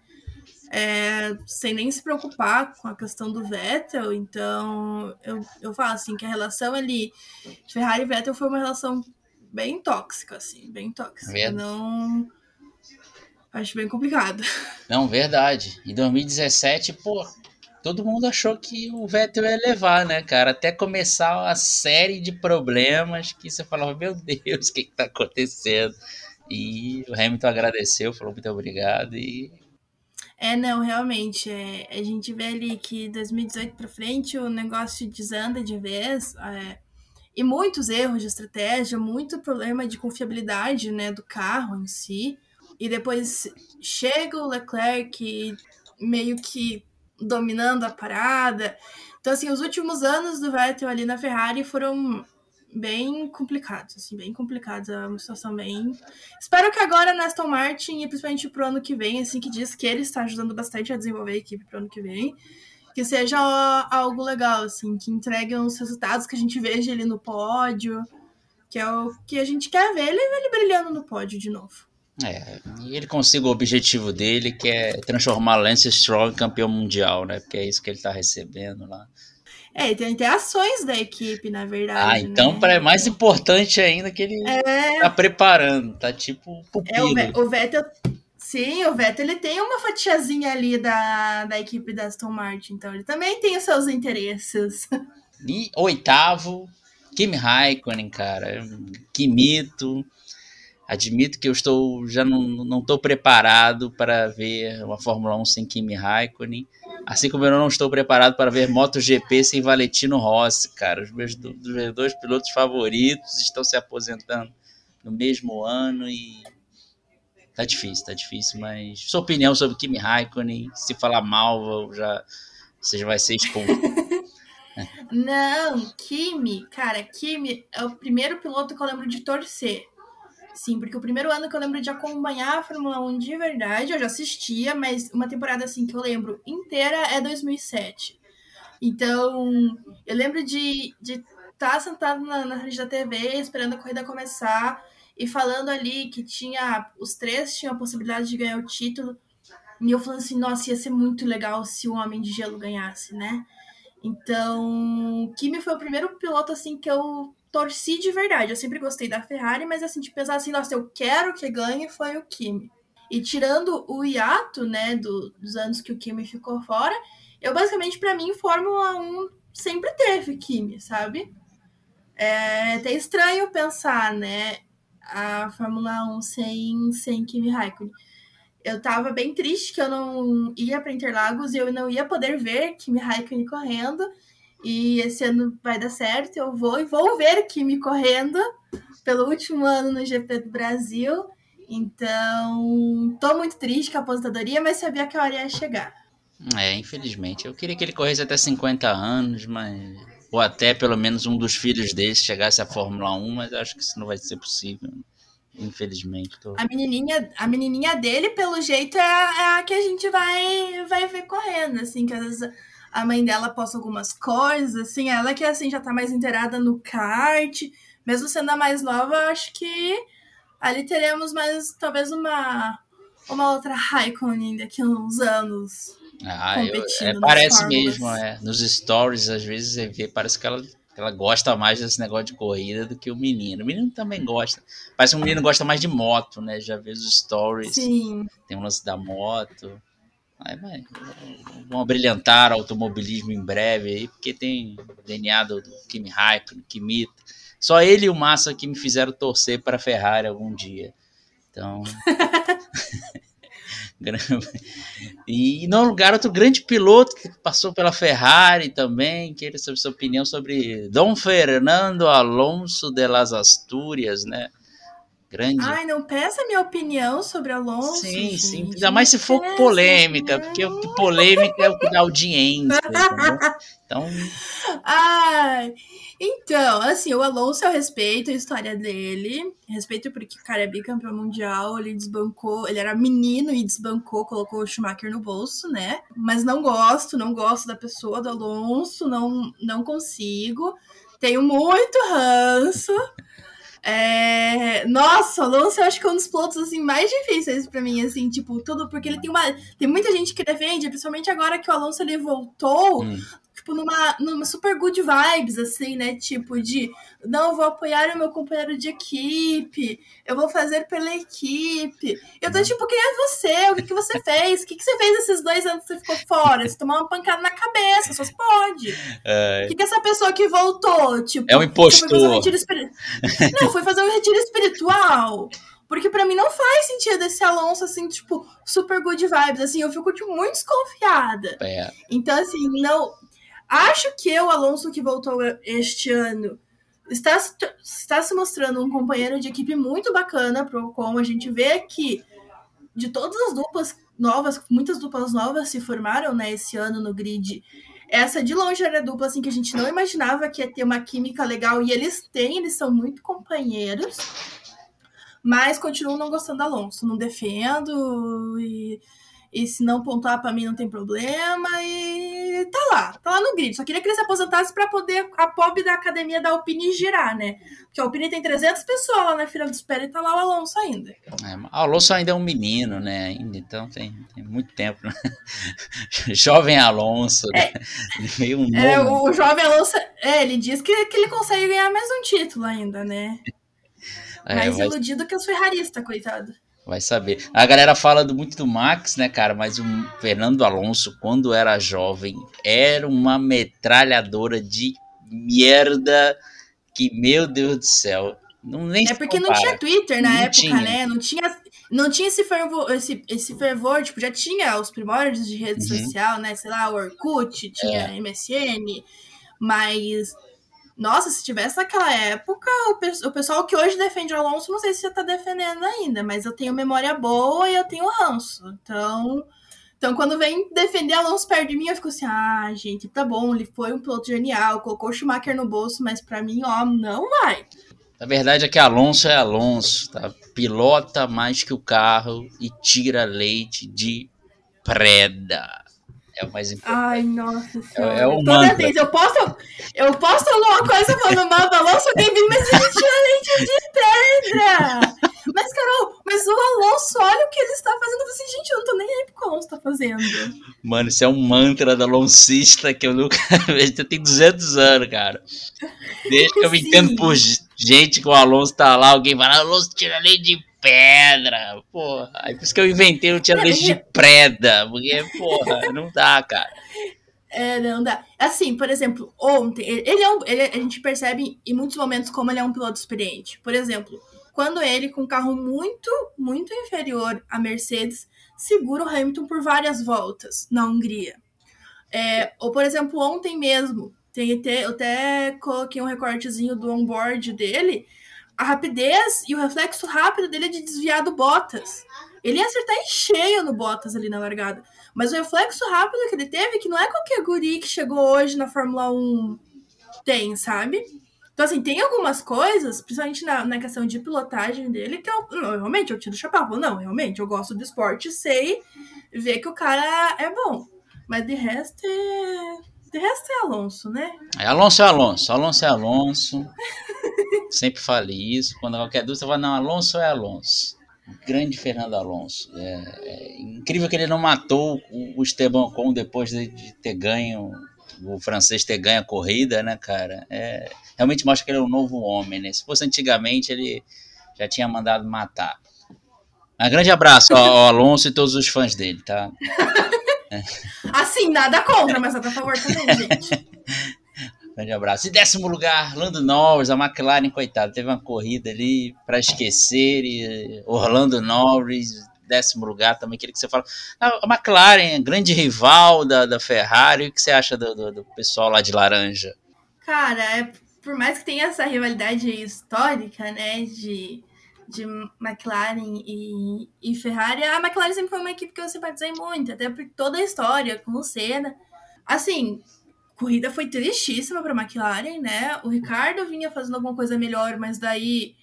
É, sem nem se preocupar com a questão do Vettel. Então, eu, eu falo assim que a relação ali Ferrari e Vettel foi uma relação bem tóxica, assim, bem tóxica. Verdade. Não. Acho bem complicado. Não, verdade. Em 2017, pô, todo mundo achou que o Vettel ia levar, né, cara? Até começar uma série de problemas que você falava, meu Deus, o que, que tá acontecendo? E o Hamilton agradeceu, falou muito obrigado e. É, não, realmente. É, a gente vê ali que 2018 para frente o negócio desanda de vez. É, e muitos erros de estratégia, muito problema de confiabilidade né, do carro em si. E depois chega o Leclerc meio que dominando a parada. Então, assim, os últimos anos do Vettel ali na Ferrari foram bem complicados, assim, bem complicados. É uma situação bem. Espero que agora na Aston Martin, e principalmente pro ano que vem, assim, que diz que ele está ajudando bastante a desenvolver a equipe pro ano que vem, que seja algo legal, assim, que entregue os resultados que a gente veja ele no pódio, que é o que a gente quer ver ele, ele brilhando no pódio de novo. É, e ele consiga o objetivo dele, que é transformar Lance Stroll em campeão mundial, né? Porque é isso que ele tá recebendo lá. É, tem até ações da equipe, na verdade. Ah, então né? é mais importante ainda que ele é... tá preparando, tá tipo pupilo. É, o Vettel, sim, o Vettel ele tem uma fatiazinha ali da, da equipe da Aston Martin, então ele também tem os seus interesses. E oitavo, Kimi Raikkonen, cara, que mito. Admito que eu estou já não, não estou preparado para ver uma Fórmula 1 sem Kimi Raikkonen, assim como eu não estou preparado para ver MotoGP sem Valentino Rossi, cara. Os meus, meus dois pilotos favoritos estão se aposentando no mesmo ano e tá difícil, tá difícil, mas sua opinião sobre Kimi Raikkonen, se falar mal, já você já vai ser expulso. Não, Kimi, cara, Kimi é o primeiro piloto que eu lembro de torcer. Sim, porque o primeiro ano que eu lembro de acompanhar a Fórmula 1 de verdade, eu já assistia, mas uma temporada assim que eu lembro inteira é 2007. Então, eu lembro de estar tá sentado na, na frente da TV, esperando a corrida começar e falando ali que tinha os três tinham a possibilidade de ganhar o título. E eu falando assim, nossa, ia ser muito legal se o Homem de Gelo ganhasse, né? Então, Kimi foi o primeiro piloto assim que eu torci de verdade. Eu sempre gostei da Ferrari, mas assim, de pensar assim, nossa, eu quero que ganhe foi o Kimi. E tirando o hiato, né, do, dos anos que o Kimi ficou fora, eu basicamente, para mim, Fórmula 1 sempre teve Kimi, sabe? É até estranho pensar, né, a Fórmula 1 sem, sem Kimi Raikkonen. Eu tava bem triste que eu não ia para Interlagos e eu não ia poder ver Kimi Raikkonen correndo. E esse ano vai dar certo, eu vou e vou ver Kimi correndo pelo último ano no GP do Brasil. Então, tô muito triste com a aposentadoria, mas sabia que a hora ia chegar. É, infelizmente. Eu queria que ele corresse até 50 anos, mas. Ou até pelo menos um dos filhos dele chegasse à Fórmula 1, mas acho que isso não vai ser possível. Infelizmente. Tô... A, menininha, a menininha dele, pelo jeito, é a, é a que a gente vai, vai ver correndo, assim, que às vezes a mãe dela posta algumas coisas, assim, ela que assim já tá mais inteirada no kart, mesmo sendo a mais nova, acho que ali teremos mais talvez uma uma outra Raikkonen daqui a uns anos. Ah, eu, é, parece mesmo, é. Nos stories, às vezes, você vê, parece que ela, ela gosta mais desse negócio de corrida do que o menino. O menino também gosta. Parece que o menino gosta mais de moto, né? Já vê os stories. Sim. Tem um lance da moto. Aí vai, vão brilhantar o automobilismo em breve aí, porque tem DNA do, do Kimi Raikkonen, Kimita. Só ele e o Massa que me fizeram torcer para a Ferrari algum dia. Então, E no lugar outro grande piloto que passou pela Ferrari também, queria saber sua opinião sobre Dom Fernando Alonso de las Asturias, né? Grande. Ai, não peça minha opinião sobre Alonso. Sim, gente. sim. Ainda mais se for polêmica, porque o polêmica é o que dá audiência. então. Ai. Então, assim, o Alonso eu respeito a história dele. Respeito porque o cara é bicampeão mundial, ele desbancou, ele era menino e desbancou, colocou o Schumacher no bolso, né? Mas não gosto, não gosto da pessoa do Alonso, não, não consigo. Tenho muito ranço. É... Nossa, o Alonso eu acho que é um dos pilotos assim, mais difíceis para mim, assim, tipo, tudo, porque ele tem uma. Tem muita gente que defende, principalmente agora que o Alonso ele voltou. Hum tipo, numa, numa super good vibes, assim, né? Tipo, de não, eu vou apoiar o meu companheiro de equipe, eu vou fazer pela equipe. Eu tô tipo, quem é você? O que, que você fez? O que, que você fez esses dois anos que você ficou fora? Você tomou uma pancada na cabeça, só se pode. É... O que, que essa pessoa que voltou? Tipo, é um impostor. Um espir... não, foi fazer um retiro espiritual. Porque para mim não faz sentido esse Alonso, assim, tipo, super good vibes. Assim, eu fico tipo, muito desconfiada. É. Então, assim, não. Acho que o Alonso que voltou este ano está, está se mostrando um companheiro de equipe muito bacana para o Ocon. A gente vê que de todas as duplas novas, muitas duplas novas se formaram né, esse ano no grid. Essa de longe era a dupla assim, que a gente não imaginava que ia ter uma química legal e eles têm, eles são muito companheiros. Mas continuo não gostando do Alonso, não defendo e e se não pontuar para mim não tem problema. E tá lá, tá lá no grid. Só queria que ele se aposentasse para poder a pobre da academia da Alpine girar, né? Porque a Alpine tem 300 pessoas lá na fila de espera e tá lá o Alonso ainda. É, o Alonso ainda é um menino, né? Ainda, então tem, tem muito tempo. Né? jovem Alonso, é, né? Meio um é, o jovem Alonso, é, ele diz que, que ele consegue ganhar mais um título ainda, né? É, mais mas... iludido que os ferraristas, coitado. Vai saber. A galera fala do, muito do Max, né, cara? Mas o Fernando Alonso, quando era jovem, era uma metralhadora de merda que, meu Deus do céu. Não, nem é porque compara. não tinha Twitter na não época, tinha. né? Não tinha, não tinha esse fervor, esse, esse fervor, tipo, já tinha os primórdios de rede uhum. social, né? Sei lá, o Orkut, tinha é. MSN, mas nossa, se tivesse naquela época, o, pessoal que hoje defende o Alonso, não sei se você tá defendendo ainda, mas eu tenho memória boa e eu tenho ranço. Então, então quando vem defender Alonso perto de mim, eu fico assim, ah, gente, tá bom, ele foi um piloto genial, colocou o Schumacher no bolso, mas para mim, ó, não vai. A verdade é que Alonso é Alonso, tá? Pilota mais que o carro e tira leite de preda. É o mais importante. Ai, nossa senhora. É, é o Toda mantra. vez eu posto, eu posto alguma coisa falando mal do Alonso, vem, mas ele tinha leite de pedra. Mas, Carol, mas o Alonso, olha o que ele está fazendo. Eu falei assim, gente, eu não tô nem aí pro que o Alonso tá fazendo. Mano, isso é um mantra da Aloncista que eu nunca vejo. Eu tenho 200 anos, cara. Desde que eu me entendo por gente que o Alonso tá lá, alguém fala, Alonso tira leite de pedra, porra. Aí por isso que eu inventei o tinha leite de preda, porque, porra, não dá, cara. É, não dá. Assim, por exemplo, ontem, ele é um, ele, a gente percebe em muitos momentos como ele é um piloto experiente. Por exemplo, quando ele, com um carro muito, muito inferior à Mercedes, segura o Hamilton por várias voltas na Hungria. É, ou, por exemplo, ontem mesmo, tem, eu até coloquei um recortezinho do onboard dele, a rapidez e o reflexo rápido dele é de desviar do Bottas. Ele ia acertar em cheio no Bottas ali na largada. Mas o reflexo rápido que ele teve, que não é qualquer guri que chegou hoje na Fórmula 1 tem, sabe? Então, assim, tem algumas coisas, principalmente na, na questão de pilotagem dele, que eu, não, realmente, eu tiro o chapéu. Não, realmente, eu gosto do esporte, sei ver que o cara é bom. Mas de resto é de resto é Alonso, né? É, Alonso é Alonso. Alonso é Alonso. Sempre falei isso. Quando qualquer dúvida, você fala, não, Alonso é Alonso. Grande Fernando Alonso. É, é incrível que ele não matou o, Esteban Ocon depois de, de, ter ganho, o francês ter ganho a corrida, né, cara? É, realmente mostra que ele é um novo homem, né? Se fosse antigamente, ele já tinha mandado matar. Um grande abraço ao Alonso e todos os fãs dele, tá? Assim, nada contra, mas a favor também, gente. Grande abraço. E décimo lugar, Lando Norris, a McLaren, coitado, teve uma corrida ali para esquecer. E Orlando Norris décimo lugar também. Queria que você falasse. A McLaren, grande rival da, da Ferrari, o que você acha do, do, do pessoal lá de laranja? Cara, é, por mais que tenha essa rivalidade histórica, né, de, de McLaren e, e Ferrari, a McLaren sempre foi uma equipe que eu simpatizei muito, até por toda a história com o Senna. Assim, corrida foi tristíssima para a McLaren, né? O Ricardo vinha fazendo alguma coisa melhor, mas daí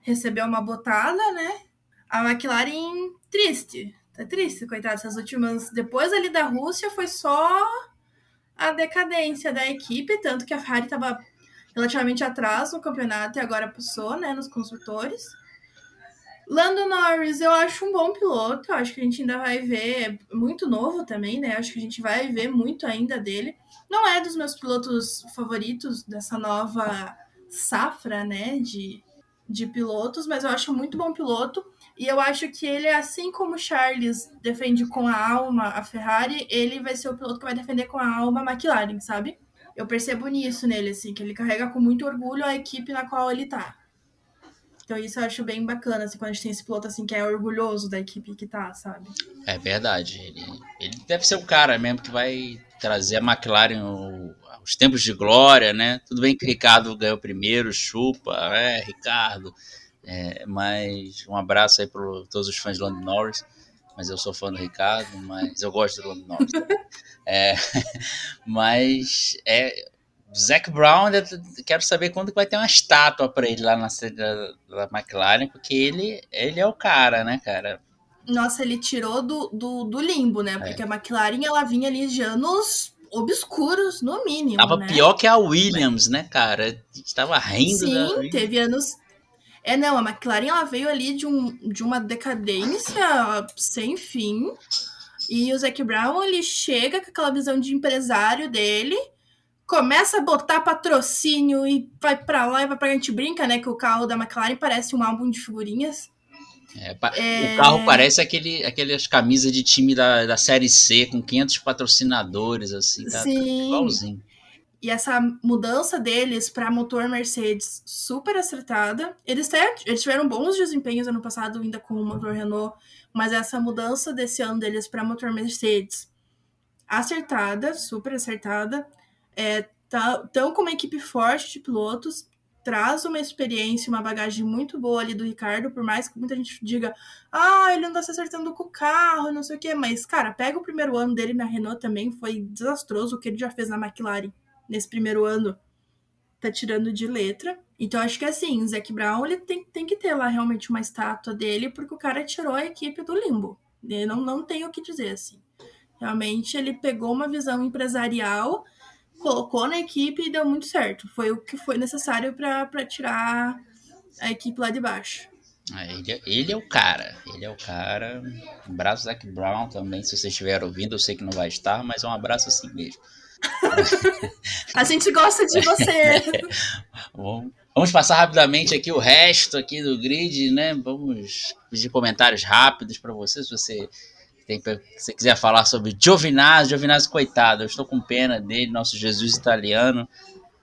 recebeu uma botada, né? A McLaren triste, tá triste, coitada. Essas últimas, depois ali da Rússia, foi só a decadência da equipe, tanto que a Ferrari estava relativamente atrás no campeonato e agora passou, né, nos construtores. Lando Norris, eu acho um bom piloto, eu acho que a gente ainda vai ver, é muito novo também, né? Acho que a gente vai ver muito ainda dele. Não é dos meus pilotos favoritos dessa nova safra, né, de, de pilotos, mas eu acho muito bom piloto. E eu acho que ele, assim como Charles defende com a alma a Ferrari, ele vai ser o piloto que vai defender com a alma a McLaren, sabe? Eu percebo nisso nele, assim, que ele carrega com muito orgulho a equipe na qual ele tá. Então isso eu acho bem bacana, assim, quando a gente tem esse piloto assim que é orgulhoso da equipe que tá, sabe? É verdade. Ele, ele deve ser o cara mesmo que vai trazer a McLaren o, os tempos de glória, né? Tudo bem que Ricardo ganhou primeiro, chupa, é, Ricardo. É, mas um abraço aí para todos os fãs de Lando Norris. Mas eu sou fã do Ricardo, mas eu gosto do Lando Norris. é, mas é, Zac Brown, quero saber quando vai ter uma estátua para ele lá na sede da, da, McLaren, porque ele, ele é o cara, né, cara? Nossa, ele tirou do, do, do limbo, né? Porque é. a McLaren ela vinha ali de anos obscuros, no mínimo. Tava né? pior que a Williams, né, cara? A gente tava rindo. Sim, teve anos. É, não, a McLaren ela veio ali de, um, de uma decadência sem fim. E o Zac Brown, ele chega com aquela visão de empresário dele começa a botar patrocínio e vai para lá e vai pra a gente brinca, né? Que o carro da McLaren parece um álbum de figurinhas. É, é... O carro parece aquele, aquelas camisas de time da, da Série C com 500 patrocinadores, assim, tá, Sim. igualzinho. E essa mudança deles para motor Mercedes super acertada. Eles, até, eles tiveram bons desempenhos ano passado, ainda com o motor Renault, mas essa mudança desse ano deles para motor Mercedes acertada, super acertada é, tá, tão com uma equipe forte de pilotos, traz uma experiência, uma bagagem muito boa ali do Ricardo, por mais que muita gente diga, ah, ele não tá se acertando com o carro, não sei o quê, mas, cara, pega o primeiro ano dele na Renault também, foi desastroso o que ele já fez na McLaren nesse primeiro ano, tá tirando de letra. Então, acho que assim, o Zac Brown, ele tem, tem que ter lá realmente uma estátua dele, porque o cara tirou a equipe do limbo. Não, não tem o que dizer, assim. Realmente, ele pegou uma visão empresarial colocou na equipe e deu muito certo. Foi o que foi necessário para tirar a equipe lá de baixo. É, ele, é, ele, é o cara, ele é o cara. Um abraço, Zac Brown também, se você estiver ouvindo, eu sei que não vai estar, mas é um abraço assim mesmo. a gente gosta de você. Bom, vamos passar rapidamente aqui o resto aqui do grid, né? Vamos pedir comentários rápidos para você, se você tem, se quiser falar sobre Giovinazzi, Giovinazzi, coitado, eu estou com pena dele, nosso Jesus italiano,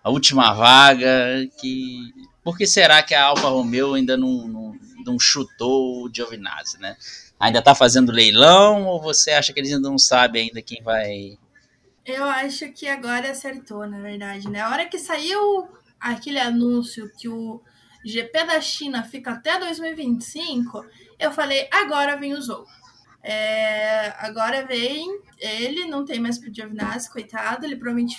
a última vaga, que... Por que será que a Alfa Romeo ainda não, não, não chutou o Giovinazzi, né? Ainda está fazendo leilão ou você acha que eles ainda não sabem ainda quem vai... Eu acho que agora acertou, na verdade, né? A hora que saiu aquele anúncio que o GP da China fica até 2025, eu falei, agora vem o jogo. É, agora vem ele, não tem mais pro Giovinazzi, coitado, ele provavelmente.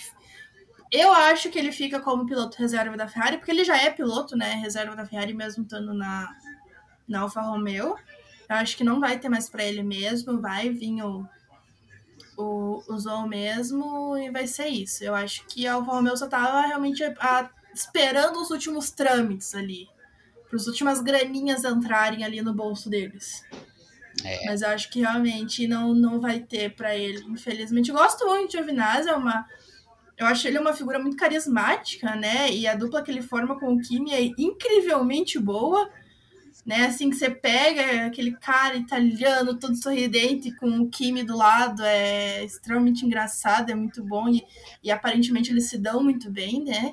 Eu acho que ele fica como piloto reserva da Ferrari, porque ele já é piloto, né? Reserva da Ferrari, mesmo estando na, na Alfa Romeo. Eu acho que não vai ter mais para ele mesmo, vai vir o, o, o Zou mesmo e vai ser isso. Eu acho que a Alfa Romeo só tava realmente a, esperando os últimos trâmites ali, para as últimas graninhas entrarem ali no bolso deles. É. Mas eu acho que realmente não, não vai ter para ele, infelizmente. Eu gosto muito de Giovinazzi, é uma. Eu acho ele uma figura muito carismática, né? E a dupla que ele forma com o Kimi é incrivelmente boa. Né, assim que você pega aquele cara italiano todo sorridente com o Kimi do lado, é extremamente engraçado, é muito bom e, e aparentemente eles se dão muito bem, né?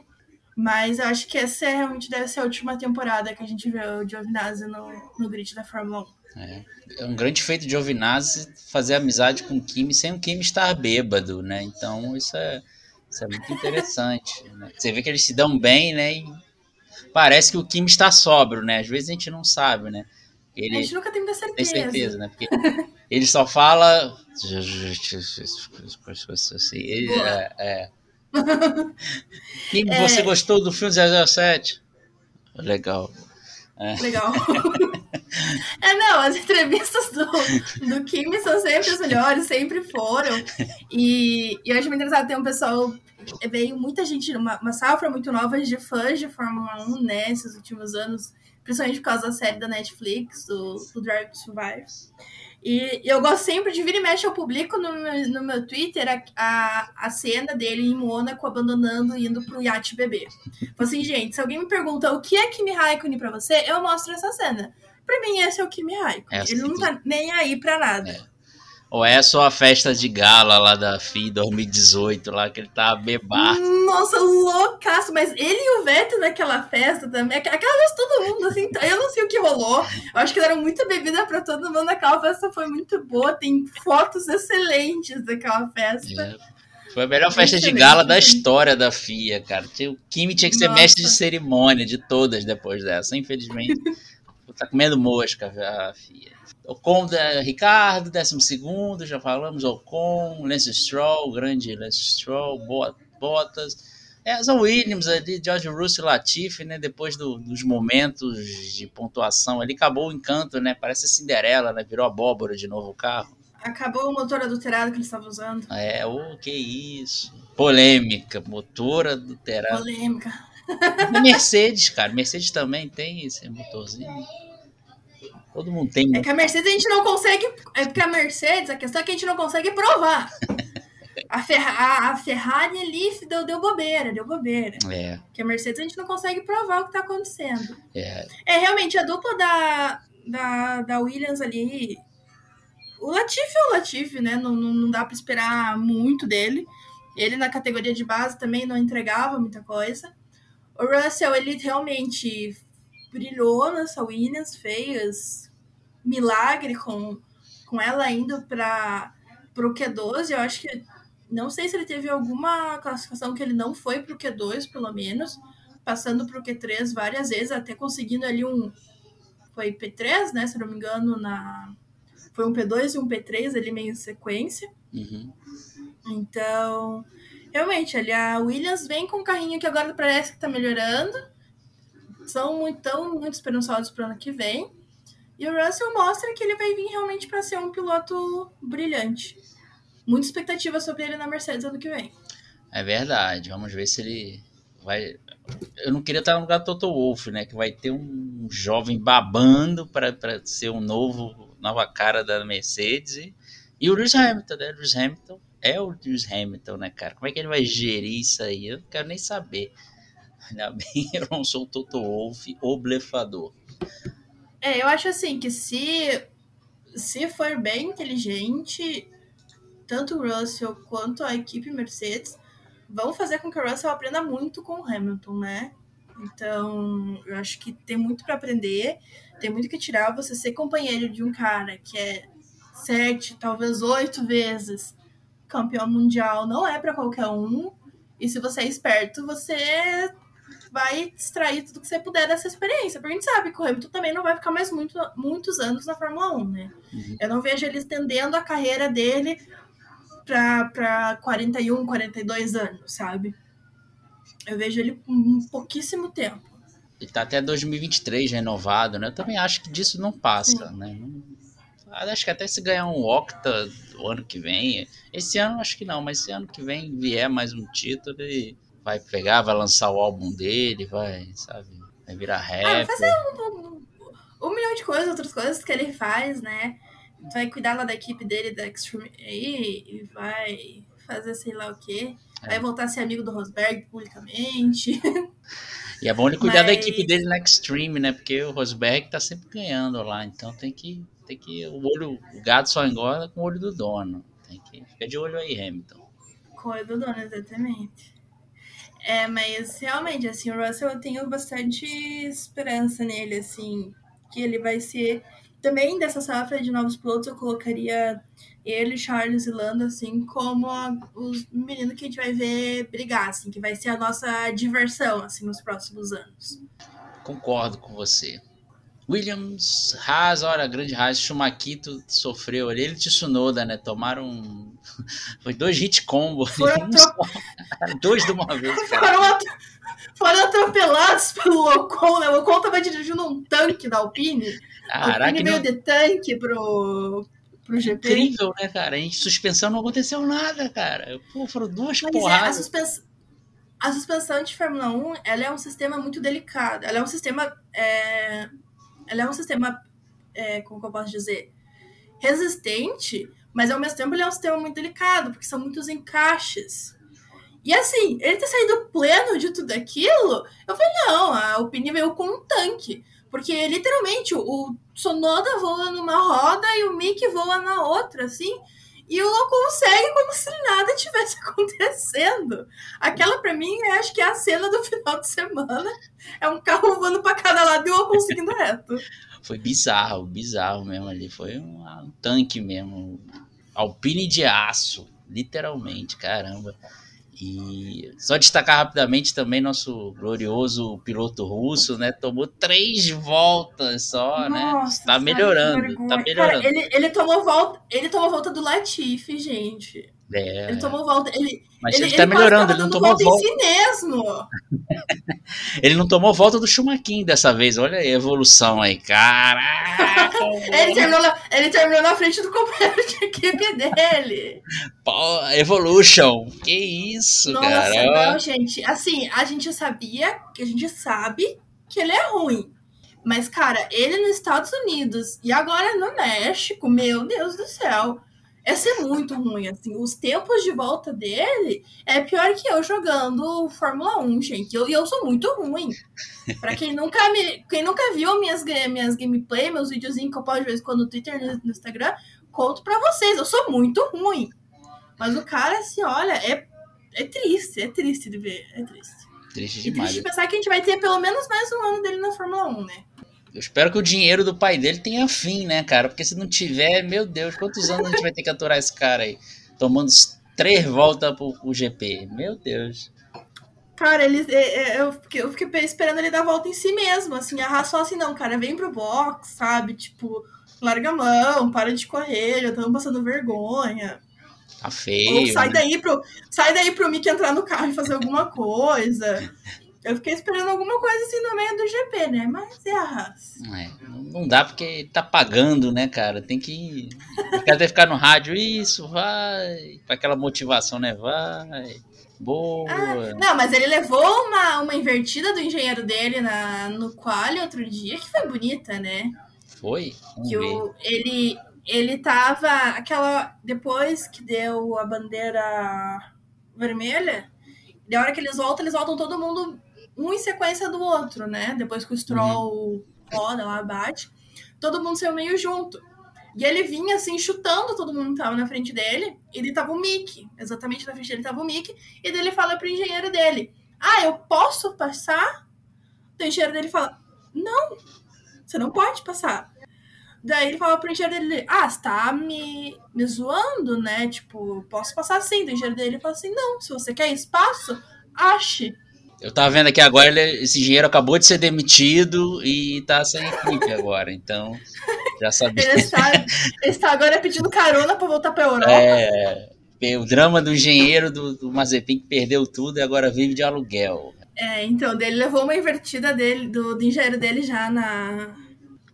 Mas eu acho que essa é, realmente deve ser a última temporada que a gente vê o Giovinazzi no, no grid da Fórmula 1. É. é um grande feito de Giovinazzi fazer amizade com o Kimi sem o Kimi estar bêbado, né? Então isso é, isso é muito interessante. Né? Você vê que eles se dão bem, né? E parece que o Kimi está sóbrio, né? Às vezes a gente não sabe, né? Ele, a gente nunca tem muita certeza. Tem certeza, né? Porque ele só fala. Ele, é, é. Kim, é... você gostou do filme 007? Legal. É. Legal. é, não, as entrevistas do, do são sempre as melhores, sempre foram. E, e eu acho muito engraçado ter um pessoal. Veio muita gente, uma, uma safra muito nova de fãs de Fórmula 1, né, esses últimos anos, principalmente por causa da série da Netflix, do, do Drive to Survive. E eu gosto sempre de vir e mexe, eu publico no meu, no meu Twitter a, a, a, cena dele em Mônaco abandonando e indo pro iate bebê. assim, gente, se alguém me pergunta o que é Kimi Raikkonen pra você, eu mostro essa cena. Pra mim, esse é o Kimi Raikkonen. Essa Ele não tá nem aí pra nada. É. Ou é só a festa de gala lá da FI 2018, lá que ele tá bebaço. Nossa, loucaço. Mas ele e o Vettel naquela festa também. Aquela vez todo mundo, assim, eu não sei o que rolou. Eu acho que deram muita bebida pra todo mundo. Aquela festa foi muito boa. Tem fotos excelentes daquela festa. É. Foi a melhor festa de gala da história da FIA, cara. O Kimi tinha que ser Nossa. mestre de cerimônia de todas depois dessa. Infelizmente, tá comendo mosca a FIA. Ocon, Ricardo, décimo segundo, já falamos, Ocon, Lance Stroll, grande Lance Stroll, Bottas, é, são Williams ali, George Russell Latifi, né, depois do, dos momentos de pontuação ali, acabou o encanto, né, parece Cinderela, né, virou abóbora de novo o carro. Acabou o motor adulterado que ele estava usando. É, o oh, que isso. Polêmica, motor adulterado. Polêmica. Mercedes, cara, Mercedes também tem esse motorzinho. Todo mundo tem. É que a Mercedes a gente não consegue. É porque a Mercedes, a questão é que a gente não consegue provar. a, Ferra, a, Ferrari ali deu, deu bobeira, deu bobeira. É. Que a Mercedes a gente não consegue provar o que tá acontecendo. É. É, realmente, a dupla da, da, da Williams ali. O Latifi é o Latifi, né? Não, não, não dá para esperar muito dele. Ele na categoria de base também não entregava muita coisa. O Russell, ele realmente brilhou nessa Williams, fez milagre com, com ela indo para o Q12. Eu acho que. Não sei se ele teve alguma classificação que ele não foi para o Q2, pelo menos, passando para o Q3 várias vezes, até conseguindo ali um. Foi P3, né? Se não me engano, na. Foi um P2 e um P3 ali meio em sequência. Uhum. Então, realmente, ali a Williams vem com um carrinho que agora parece que está melhorando. São muito, tão muito esperançosos para o ano que vem. E o Russell mostra que ele vai vir realmente para ser um piloto brilhante. Muita expectativa sobre ele na Mercedes ano que vem. É verdade. Vamos ver se ele vai. Eu não queria estar no lugar do Toto Wolff, né? Que vai ter um jovem babando para ser um novo nova cara da Mercedes. E o Lewis Hamilton, né? Lewis Hamilton é o Lewis Hamilton, né, cara? Como é que ele vai gerir isso aí? Eu não quero nem saber. Ainda bem eu não sou o Toto Wolff, o blefador. É, eu acho assim que se, se for bem inteligente, tanto o Russell quanto a equipe Mercedes vão fazer com que o Russell aprenda muito com o Hamilton, né? Então, eu acho que tem muito para aprender, tem muito que tirar. Você ser companheiro de um cara que é sete, talvez oito vezes campeão mundial não é para qualquer um. E se você é esperto, você vai extrair tudo que você puder dessa experiência. Porque a gente sabe que o Hamilton também não vai ficar mais muito, muitos anos na Fórmula 1, né? Uhum. Eu não vejo ele estendendo a carreira dele para 41, 42 anos, sabe? Eu vejo ele com um pouquíssimo tempo. Ele tá até 2023 renovado, né? Eu também acho que disso não passa, Sim. né? Acho que até se ganhar um Octa o ano que vem. Esse ano acho que não, mas esse ano que vem vier mais um título e vai pegar, vai lançar o álbum dele, vai, sabe? Vai virar rap. Ah, vai fazer um, um, um, milhão de coisas, outras coisas que ele faz, né? Vai cuidar lá da equipe dele, da Extreme aí, e vai fazer sei lá o quê. É. Vai voltar a ser amigo do Rosberg publicamente. E é bom ele cuidar Mas... da equipe dele na Extreme, né? Porque o Rosberg tá sempre ganhando lá, então tem que. Tem que o olho, o gado só engorda com o olho do dono. Tem que ficar de olho aí, Hamilton. Com o olho do dono, exatamente. É, mas realmente, assim, o Russell eu tenho bastante esperança nele, assim, que ele vai ser. Também dessa safra de novos pilotos, eu colocaria ele, Charles e Lando, assim, como os meninos que a gente vai ver brigar, assim, que vai ser a nossa diversão, assim, nos próximos anos. Concordo com você. Williams, Haas, olha, grande Haas, Schumacher sofreu ali, ele e Tsunoda, né, tomaram, foi dois hit combo, Foram dois de uma vez. Foram, at... Foram atropelados pelo Ocon, né, o Ocon tava dirigindo um tanque da Alpine, Caraca, Alpine veio de tanque pro, pro GP. Incrível, né, cara, em suspensão não aconteceu nada, cara, Pô, foram duas Mas porradas. É, a, suspens... a suspensão de Fórmula 1, ela é um sistema muito delicado, ela é um sistema... É ela é um sistema, é, como eu posso dizer, resistente, mas ao mesmo tempo ele é um sistema muito delicado, porque são muitos encaixes. E assim, ele ter saído pleno de tudo aquilo, eu falei, não, a Alpine veio com um tanque. Porque literalmente o Sonoda voa numa roda e o Mick voa na outra, assim. E o consegue como se nada tivesse acontecendo. Aquela, para mim, eu acho que é a cena do final de semana. É um carro voando para cada lado e o conseguindo reto. Foi bizarro, bizarro mesmo ali. Foi um, um tanque mesmo. Alpine de aço, literalmente, caramba. E só destacar rapidamente também nosso glorioso piloto russo, né? Tomou três voltas só, né? Nossa, né? Tá melhorando, tá melhorando. Cara, ele, ele tomou volta, ele tomou volta do Latifi, gente. É. Ele tomou volta. Ele, Mas ele, ele tá ele melhorando, ele não tomou volta. volta. Em si mesmo. ele não tomou volta do Schumacher dessa vez. Olha a evolução aí, caraca. ele, terminou na, ele terminou na frente do companheiro de equipe dele. Pô, Evolution. Que isso, Nossa, cara. Não, gente. Assim, a gente sabia, que a gente sabe que ele é ruim. Mas, cara, ele nos Estados Unidos e agora no México, meu Deus do céu é ser muito ruim, assim. Os tempos de volta dele é pior que eu jogando Fórmula 1, gente. E eu, eu sou muito ruim. Pra quem nunca me. Quem nunca viu minhas, minhas gameplay, meus videozinhos que eu posto de vez quando no Twitter no Instagram, conto pra vocês. Eu sou muito ruim. Mas o cara, assim, olha, é, é triste, é triste de ver. É triste. Triste demais. E triste pensar que a gente vai ter pelo menos mais um ano dele na Fórmula 1, né? Eu espero que o dinheiro do pai dele tenha fim, né, cara? Porque se não tiver, meu Deus, quantos anos a gente vai ter que aturar esse cara aí? Tomando três voltas pro, pro GP. Meu Deus. Cara, ele, é, é, eu, fiquei, eu fiquei esperando ele dar a volta em si mesmo. Assim, a Haas assim, não, cara, vem pro box, sabe? Tipo, larga a mão, para de correr, já estamos passando vergonha. Tá feio. Ou sai né? daí pro, sai daí pro Mickey entrar no carro e fazer alguma coisa. Eu fiquei esperando alguma coisa assim no meio do GP, né? Mas é a Haas. É, não dá porque tá pagando, né, cara? Tem que. Quer ficar no rádio, isso, vai. Com aquela motivação, né? Vai. Boa. Ah, não, mas ele levou uma, uma invertida do engenheiro dele na, no quali outro dia, que foi bonita, né? Foi? Vamos que o, ele, ele tava. Aquela. Depois que deu a bandeira vermelha, da hora que eles voltam, eles voltam todo mundo um em sequência do outro, né? Depois que o Stroll roda lá, bate, todo mundo saiu meio junto. E ele vinha assim, chutando todo mundo que tava na frente dele. E ele tava o Mickey, exatamente na frente dele tava o Mickey. E daí ele fala pro engenheiro dele: Ah, eu posso passar? O engenheiro dele fala: Não, você não pode passar. Daí ele fala pro engenheiro dele: Ah, você tá me, me zoando, né? Tipo, posso passar sim. O engenheiro dele fala assim: Não, se você quer espaço, ache. Eu tava vendo aqui agora, ele, esse engenheiro acabou de ser demitido e tá sem equipe agora, então já sabia. Ele está, ele está agora pedindo carona para voltar pra Europa. É, o drama do engenheiro do, do Mazepin que perdeu tudo e agora vive de aluguel. É, então, ele levou uma invertida dele, do, do engenheiro dele já na,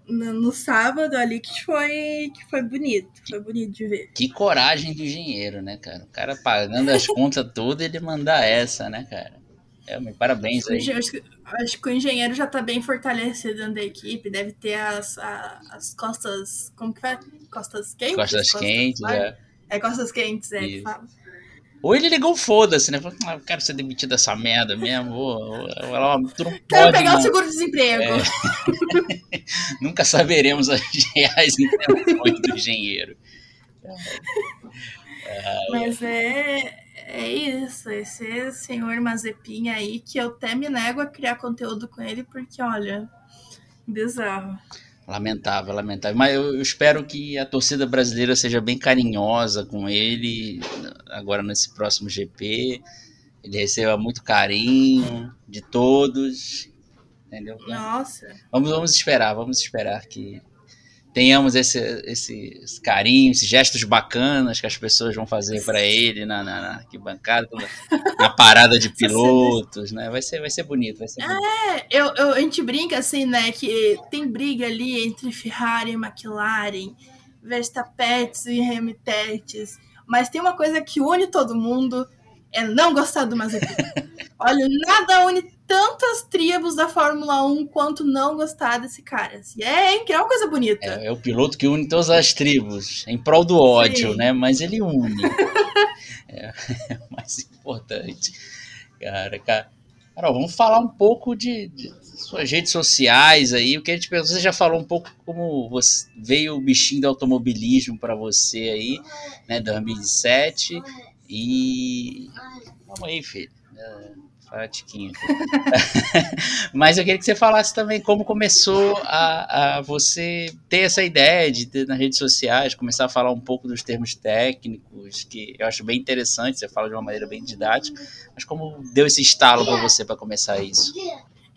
no, no, sábado ali que foi, que foi bonito. Foi bonito de ver. Que coragem do engenheiro, né, cara? O cara pagando as contas todas, ele mandar essa, né, cara? É, parabéns aí. Acho que, acho que o engenheiro já tá bem fortalecido dentro da equipe, deve ter as, a, as costas. Como que vai? Costas quentes? Costas, costas quentes, é. É, costas quentes, é, Isso. que fala. Ou ele ligou foda-se, né? Falou, ah, eu quero ser demitido dessa merda mesmo. Vou, quero pegar não. o seguro-desemprego. É. Nunca saberemos as reais intenções do engenheiro. Mas é, É isso, esse senhor Mazepinha aí, que eu até me nego a criar conteúdo com ele, porque, olha, bizarro. Lamentável, lamentável. Mas eu, eu espero que a torcida brasileira seja bem carinhosa com ele agora nesse próximo GP. Ele receba muito carinho de todos. Entendeu? Nossa. Vamos, vamos esperar, vamos esperar que tenhamos esse, esse carinho, esses gestos bacanas que as pessoas vão fazer para ele na, na, na arquibancada, na parada de pilotos, né? Vai ser, vai ser bonito, vai ser bonito. É, eu, eu, a gente brinca assim, né, que tem briga ali entre Ferrari e McLaren, Verstappen e Hamilton, mas tem uma coisa que une todo mundo, é não gostar do Mazepin. Olha, nada une tantas tribos da Fórmula 1 quanto não gostar desse cara. Assim, é, é uma coisa bonita. É, é, o piloto que une todas as tribos, em prol do ódio, Sim. né? Mas ele une. é, é, o mais importante. Cara, cara. Carol, vamos falar um pouco de, de, suas redes sociais aí. O que a gente você já falou um pouco como você, veio o bichinho do automobilismo para você aí, né, 2007 e vamos aí, filho. Tiquinho. Mas eu queria que você falasse também como começou a, a você ter essa ideia de ter nas redes sociais, começar a falar um pouco dos termos técnicos, que eu acho bem interessante, você fala de uma maneira bem didática, mas como deu esse estalo para você para começar isso?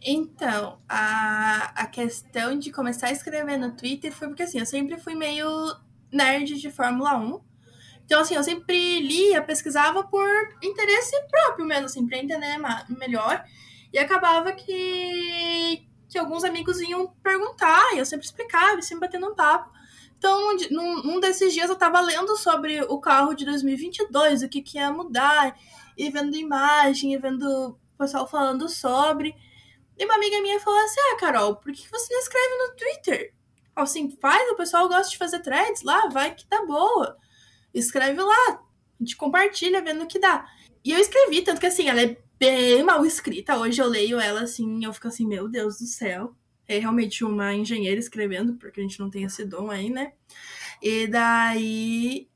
Então, a, a questão de começar a escrever no Twitter foi porque assim, eu sempre fui meio nerd de Fórmula 1. Então, assim, eu sempre lia, pesquisava por interesse próprio mesmo, assim, pra entender melhor. E acabava que, que alguns amigos iam perguntar, e eu sempre explicava, e sempre batendo um papo. Então, num, num desses dias eu tava lendo sobre o carro de 2022, o que, que ia mudar, e vendo imagem, e vendo o pessoal falando sobre. E uma amiga minha falou assim: Ah, Carol, por que você não escreve no Twitter? Assim, faz, o pessoal gosta de fazer threads lá, vai que tá boa escreve lá, a gente compartilha vendo o que dá. E eu escrevi, tanto que assim, ela é bem mal escrita. Hoje eu leio ela assim, eu fico assim, meu Deus do céu. É realmente uma engenheira escrevendo, porque a gente não tem esse dom aí, né? E daí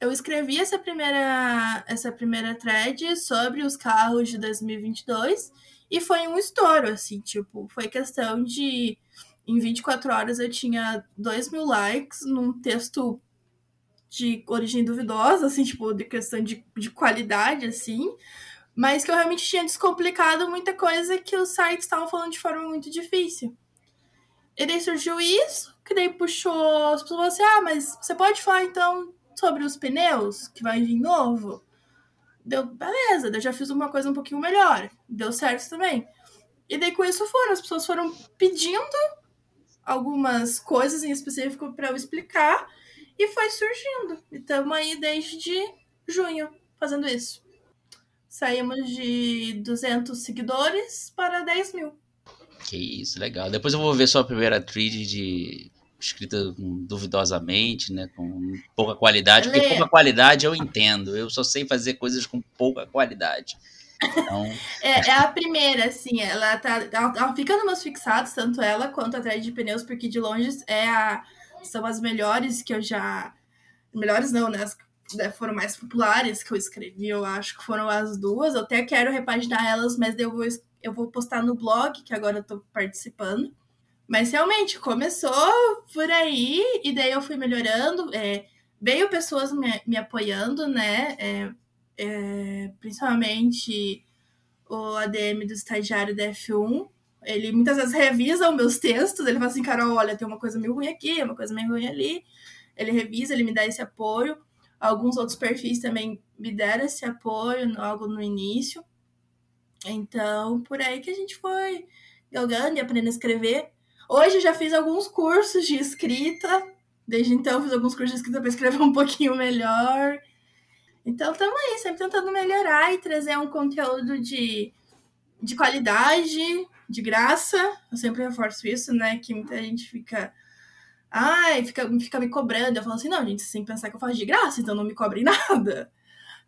eu escrevi essa primeira essa primeira thread sobre os carros de 2022 e foi um estouro, assim, tipo, foi questão de em 24 horas eu tinha 2 mil likes num texto de origem duvidosa, assim, tipo, de questão de, de qualidade, assim, mas que eu realmente tinha descomplicado muita coisa que os sites estavam falando de forma muito difícil. E daí surgiu isso, que daí puxou, as pessoas assim, ah, mas você pode falar então sobre os pneus, que vai vir novo? Deu, beleza, eu já fiz uma coisa um pouquinho melhor, deu certo também. E daí com isso foram, as pessoas foram pedindo algumas coisas em específico para eu explicar, e foi surgindo. E estamos aí desde junho fazendo isso. Saímos de 200 seguidores para 10 mil. Que isso, legal. Depois eu vou ver sua primeira thread de escrita duvidosamente, né, com pouca qualidade, porque pouca qualidade eu entendo. Eu só sei fazer coisas com pouca qualidade. Então... é, é, a primeira, assim, ela tá. Ela, ela fica nos meus fixados, tanto ela quanto a thread de pneus, porque de longe é a são as melhores que eu já. Melhores não, né? As foram mais populares que eu escrevi, eu acho que foram as duas. Eu até quero repaginar elas, mas eu vou, eu vou postar no blog, que agora eu tô participando. Mas realmente, começou por aí, e daí eu fui melhorando. É, veio pessoas me, me apoiando, né? É, é, principalmente o ADM do estagiário da F1, ele muitas vezes revisa os meus textos, ele fala assim, Carol, olha, tem uma coisa meio ruim aqui, uma coisa meio ruim ali. Ele revisa, ele me dá esse apoio. Alguns outros perfis também me deram esse apoio logo no início. Então, por aí que a gente foi galgando e aprendendo a escrever. Hoje já fiz alguns cursos de escrita. Desde então, fiz alguns cursos de escrita para escrever um pouquinho melhor. Então, estamos aí, sempre tentando melhorar e trazer um conteúdo de, de qualidade, de graça. Eu sempre reforço isso, né? Que muita gente fica. Ai, fica, fica me cobrando. Eu falo assim, não, gente, sem pensar que eu faço de graça, então não me cobrem nada.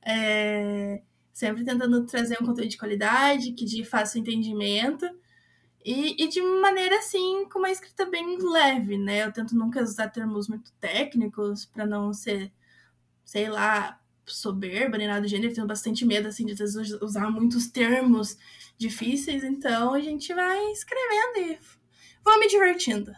É, sempre tentando trazer um conteúdo de qualidade, que de fácil entendimento. E, e, de maneira assim, com uma escrita bem leve, né? Eu tento nunca usar termos muito técnicos para não ser, sei lá, soberba nem nada do gênero, tenho bastante medo, assim, de usar muitos termos difíceis, então a gente vai escrevendo e vou me divertindo.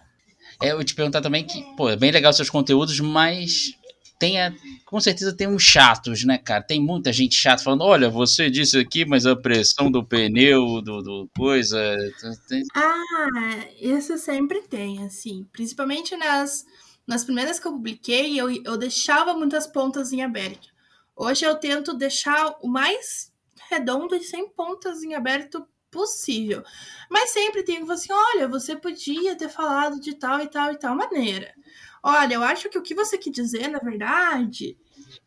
É, eu vou te perguntar também que, pô, é bem legal seus conteúdos, mas tem a, com certeza tem uns chatos, né, cara? Tem muita gente chata falando, olha, você disse aqui, mas a pressão do pneu, do, do coisa. Tem... Ah, isso sempre tem, assim. Principalmente nas, nas primeiras que eu publiquei, eu, eu deixava muitas pontas em aberto. Hoje eu tento deixar o mais redondo e sem pontas em aberto possível. Mas sempre tem que assim, olha, você podia ter falado de tal e tal e tal maneira olha, eu acho que o que você quer dizer, na verdade.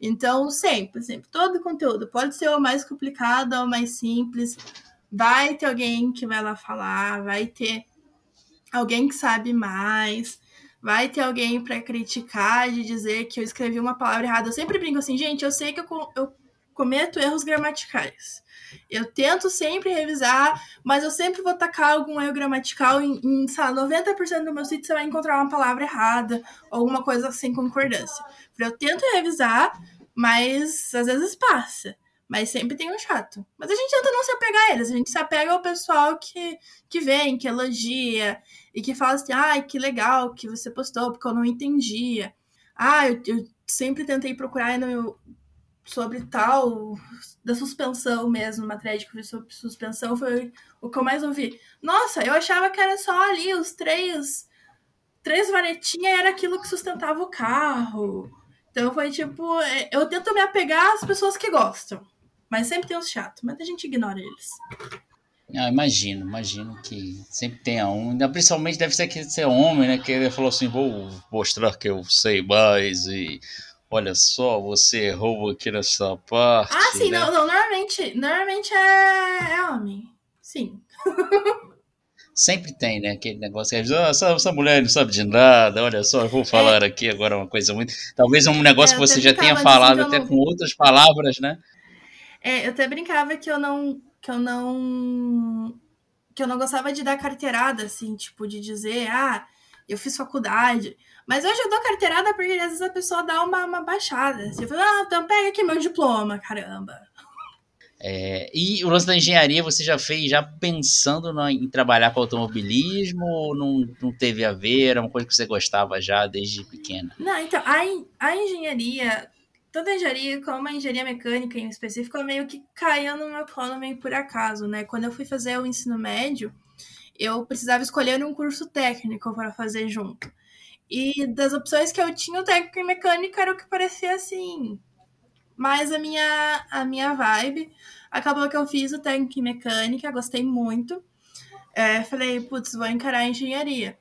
Então, sempre, sempre, todo conteúdo pode ser o mais complicado ou mais simples. Vai ter alguém que vai lá falar, vai ter alguém que sabe mais, vai ter alguém para criticar, de dizer que eu escrevi uma palavra errada. Eu sempre brinco assim, gente, eu sei que eu, eu cometo erros gramaticais. Eu tento sempre revisar, mas eu sempre vou tacar algum erro gramatical em, em sei lá, 90% do meu sítio você vai encontrar uma palavra errada alguma coisa sem concordância. Eu tento revisar, mas às vezes passa. Mas sempre tem um chato. Mas a gente tenta não se apegar a eles. A gente se apega ao pessoal que, que vem, que elogia e que fala assim: ai, que legal que você postou, porque eu não entendia. Ah, eu, eu sempre tentei procurar no, sobre tal, da suspensão mesmo, uma thread que sobre suspensão foi o que eu mais ouvi. Nossa, eu achava que era só ali os três, três varetinhas era aquilo que sustentava o carro. Então foi tipo, é, eu tento me apegar às pessoas que gostam, mas sempre tem os chatos, mas a gente ignora eles. Ah, imagino, imagino que sempre tenha um, ainda principalmente deve ser que ser homem, né? Que ele falou assim, vou mostrar que eu sei mais e olha só, você errou aqui nessa parte. Ah, sim, né? não, não, normalmente, normalmente é, é homem. Sim. Sempre tem, né? Aquele negócio que ah, essa, essa mulher não sabe de nada, olha só, eu vou falar é. aqui agora uma coisa muito. Talvez um negócio é, que você já tenha falado até não... com outras palavras, né? É, eu até brincava que eu não. Que eu não. que eu não gostava de dar carteirada, assim, tipo, de dizer, ah, eu fiz faculdade. Mas hoje eu dou carteirada porque às vezes a pessoa dá uma, uma baixada. Você fala, ah, então pega aqui meu diploma, caramba. É, e o lance da engenharia você já fez já pensando em trabalhar com automobilismo ou não, não teve a ver? Era uma coisa que você gostava já desde pequena? Não, então, a, a engenharia, toda a engenharia, como a engenharia mecânica em específico, meio que caiu no meu colo meio por acaso, né? Quando eu fui fazer o ensino médio, eu precisava escolher um curso técnico para fazer junto. E das opções que eu tinha, o técnico em mecânica era o que parecia assim. Mais a minha, a minha vibe. Acabou que eu fiz o técnico em mecânica, gostei muito. É, falei, putz, vou encarar a engenharia.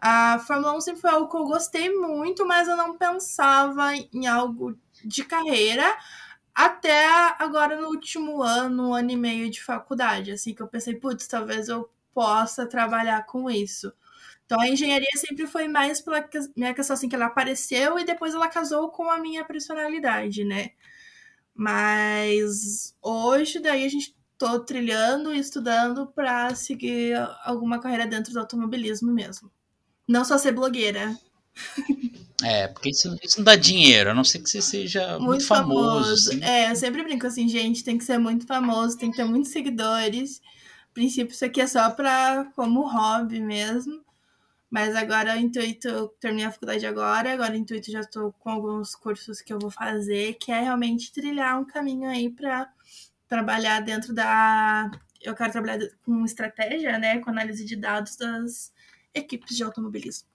A Fórmula 1 sempre foi algo que eu gostei muito, mas eu não pensava em algo de carreira até agora no último ano, um ano e meio de faculdade. Assim que eu pensei, putz, talvez eu possa trabalhar com isso. Então a engenharia sempre foi mais pela minha questão assim que ela apareceu e depois ela casou com a minha personalidade, né? Mas hoje daí a gente tô trilhando e estudando para seguir alguma carreira dentro do automobilismo mesmo. Não só ser blogueira. É, porque isso, isso não dá dinheiro, a não ser que você seja muito, muito famoso. famoso. Assim. É, eu sempre brinco assim, gente, tem que ser muito famoso, tem que ter muitos seguidores. A princípio, isso aqui é só para como hobby mesmo. Mas agora o intuito, eu terminei a faculdade agora, agora o intuito já estou com alguns cursos que eu vou fazer, que é realmente trilhar um caminho aí para trabalhar dentro da. Eu quero trabalhar com estratégia, né? Com análise de dados das equipes de automobilismo.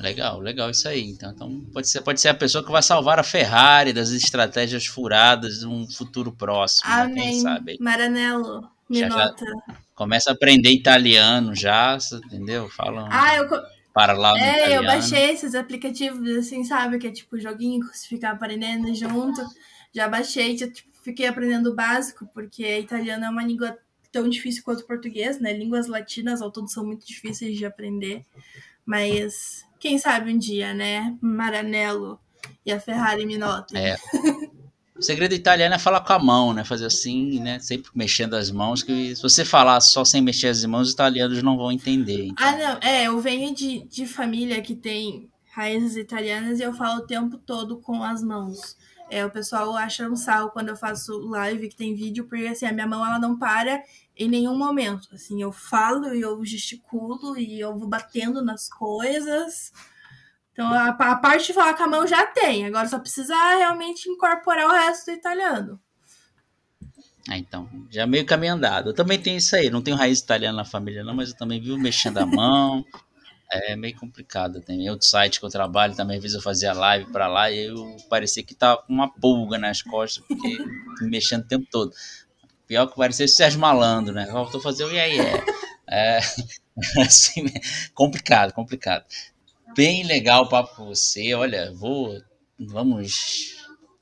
Legal, legal isso aí. Então, então pode, ser, pode ser a pessoa que vai salvar a Ferrari das estratégias furadas num futuro próximo. Amém. Né? Quem sabe? Maranello, me já, nota. Já começa a aprender italiano já, entendeu? Fala. Ah, eu. Para lá É, italiano. eu baixei esses aplicativos, assim, sabe? Que é tipo joguinho que você fica aprendendo junto. Já baixei, já tipo, fiquei aprendendo o básico, porque italiano é uma língua tão difícil quanto português, né? Línguas latinas ao todo são muito difíceis de aprender. Mas quem sabe um dia, né? Maranello e a Ferrari me notem. É. O segredo italiano é falar com a mão, né? Fazer assim, né? Sempre mexendo as mãos, que se você falar só sem mexer as mãos, os italianos não vão entender. Então. Ah, não. É, eu venho de, de família que tem raízes italianas e eu falo o tempo todo com as mãos. É, o pessoal acha um sal quando eu faço live que tem vídeo, porque assim, a minha mão ela não para em nenhum momento. Assim, eu falo e eu gesticulo e eu vou batendo nas coisas. Então, a, a, parte de falar com a mão já tem, agora só precisa realmente incorporar o resto do italiano. Ah, então, já meio caminho andado. Eu também tenho isso aí, não tenho raiz italiana na família, não, mas eu também vivo mexendo a mão. É meio complicado. Tem outro site que eu trabalho também, às vezes eu fazia live para lá e eu parecia que tava com uma pulga nas costas, porque mexendo o tempo todo. Pior que parecia o Sérgio Malandro, né? Faltou fazer o iê, iê. É, assim, complicado, complicado bem legal o papo com você. Olha, vou. Vamos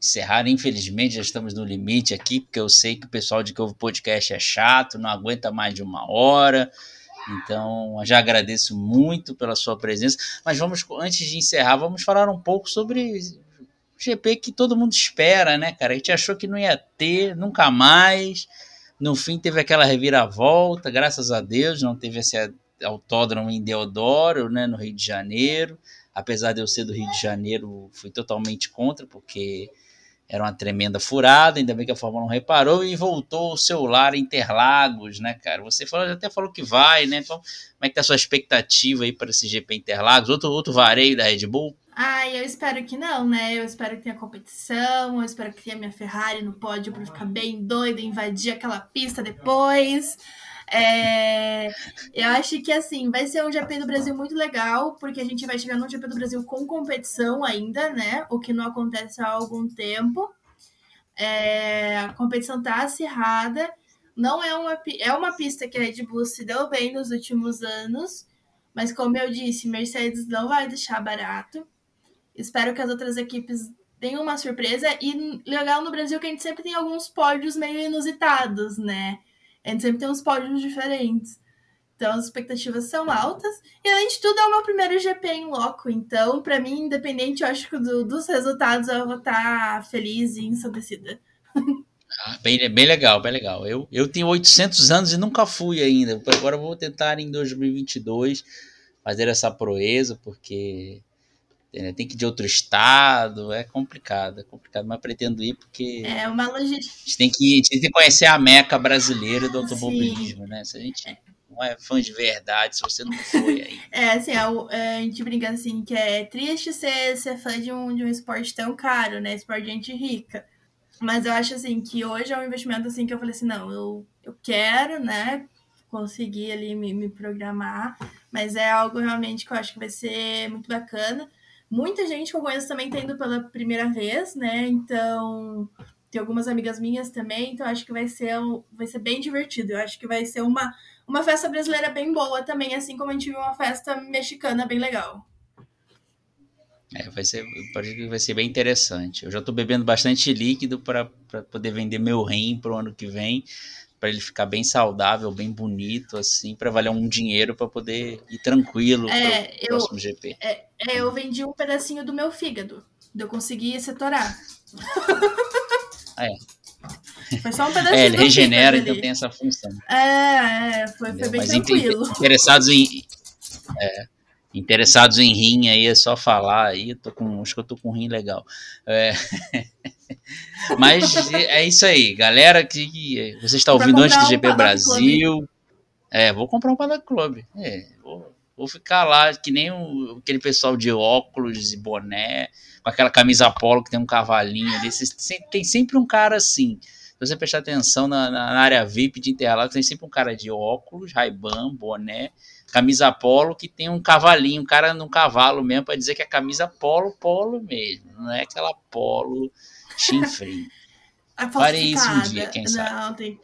encerrar. Infelizmente, já estamos no limite aqui, porque eu sei que o pessoal de que ouve podcast é chato, não aguenta mais de uma hora. Então, já agradeço muito pela sua presença. Mas vamos, antes de encerrar, vamos falar um pouco sobre GP que todo mundo espera, né, cara? A gente achou que não ia ter, nunca mais. No fim, teve aquela reviravolta, graças a Deus, não teve esse autódromo em Deodoro, né, no Rio de Janeiro. Apesar de eu ser do Rio de Janeiro, fui totalmente contra, porque era uma tremenda furada, ainda bem que a Fórmula 1 reparou e voltou o seu lar Interlagos, né, cara? Você falou, até falou que vai, né? Então, como é que tá a sua expectativa aí para esse GP Interlagos? Outro, outro vareio da Red Bull? Ah, eu espero que não, né? Eu espero que tenha competição, eu espero que tenha minha Ferrari no pódio para ficar bem doida, invadir aquela pista depois. É, eu acho que assim, vai ser um GP do Brasil muito legal, porque a gente vai chegar num GP do Brasil com competição ainda, né? O que não acontece há algum tempo. É, a competição tá acirrada. Não é uma, é uma pista que a Red Bull se deu bem nos últimos anos, mas como eu disse, Mercedes não vai deixar barato. Espero que as outras equipes tenham uma surpresa. E legal no Brasil que a gente sempre tem alguns pódios meio inusitados, né? A gente sempre tem uns pódios diferentes. Então as expectativas são altas. E além de tudo, é o meu primeiro GP em loco. Então, para mim, independente, eu acho que do, dos resultados, eu vou estar feliz e ensandecida. Ah, bem, bem legal, bem legal. Eu, eu tenho 800 anos e nunca fui ainda. Agora vou tentar em 2022 fazer essa proeza, porque né? Tem que ir de outro estado, é complicado, é complicado, mas pretendo ir porque. É uma logística. A gente tem que, a gente tem que conhecer a meca brasileira do automobilismo, Sim. né? Se a gente não é fã de verdade, se você não foi aí. É, assim, a, a gente brinca assim que é triste ser, ser fã de um, de um esporte tão caro, né? Esporte de gente rica. Mas eu acho assim que hoje é um investimento assim que eu falei assim, não, eu, eu quero, né? Conseguir ali me, me programar, mas é algo realmente que eu acho que vai ser muito bacana. Muita gente que eu conheço também tá indo pela primeira vez, né? Então, tem algumas amigas minhas também, então acho que vai ser, vai ser bem divertido. Eu acho que vai ser uma, uma festa brasileira bem boa também, assim como a gente viu uma festa mexicana bem legal. É, vai ser, vai ser bem interessante. Eu já estou bebendo bastante líquido para poder vender meu rim para o ano que vem para ele ficar bem saudável, bem bonito, assim, para valer um dinheiro para poder ir tranquilo é, pro eu, próximo GP. É, é, eu vendi um pedacinho do meu fígado, eu consegui setorar. É. Foi só um pedacinho. É, ele regenera, então tem essa função. É, é foi, foi bem Mas tranquilo. Interessados em. É, interessados em rim aí, é só falar aí. tô com, acho que eu tô com um rim legal. É. Mas é isso aí, galera que você está ouvindo antes do GP um Brasil. É, vou comprar um Paddock Club. É, vou, vou, ficar lá que nem o, aquele pessoal de óculos e boné, com aquela camisa polo que tem um cavalinho ali. Tem sempre um cara assim. Se você prestar atenção na, na área VIP de Interlagos, tem sempre um cara de óculos, Ray-Ban, boné, camisa polo que tem um cavalinho, um cara num cavalo mesmo para dizer que é camisa polo, polo mesmo, não é aquela polo chinfre. Farei isso um dia, quem sabe. Não, tem.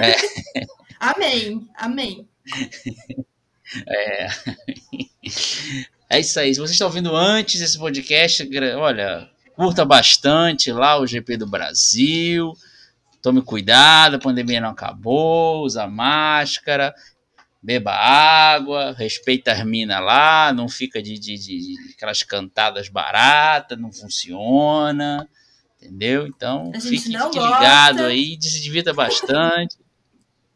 É. amém, amém. É. É isso aí. Se você está ouvindo antes desse podcast, olha, curta bastante lá o GP do Brasil. Tome cuidado, a pandemia não acabou, usa máscara beba água, respeita as minas lá, não fica de, de, de, aquelas cantadas baratas, não funciona, entendeu? Então fique, fique ligado aí, se divirta bastante.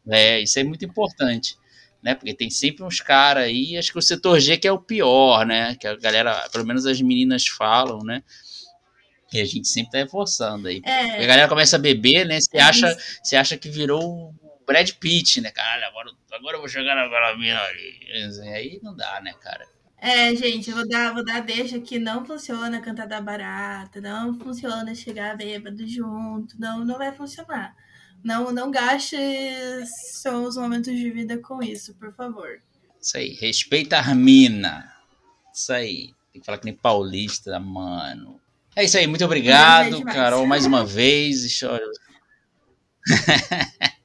É, isso é muito importante, né? Porque tem sempre uns caras aí, acho que o setor G que é o pior, né? Que a galera, pelo menos as meninas falam, né? E a gente sempre tá reforçando aí. É. A galera começa a beber, né? Você É acha, isso. você acha que virou Brad Pitt, né? Caralho, agora, agora eu vou chegar naquela mina ali. Aí não dá, né, cara? É, gente, eu vou dar, vou dar deixa que não funciona cantar da barata, não funciona chegar bêbado junto, não, não vai funcionar. Não, não gaste seus momentos de vida com isso, por favor. Isso aí. Respeita a mina. Isso aí. Tem que falar que nem paulista, mano. É isso aí. Muito obrigado. Carol, mais uma vez. Eu-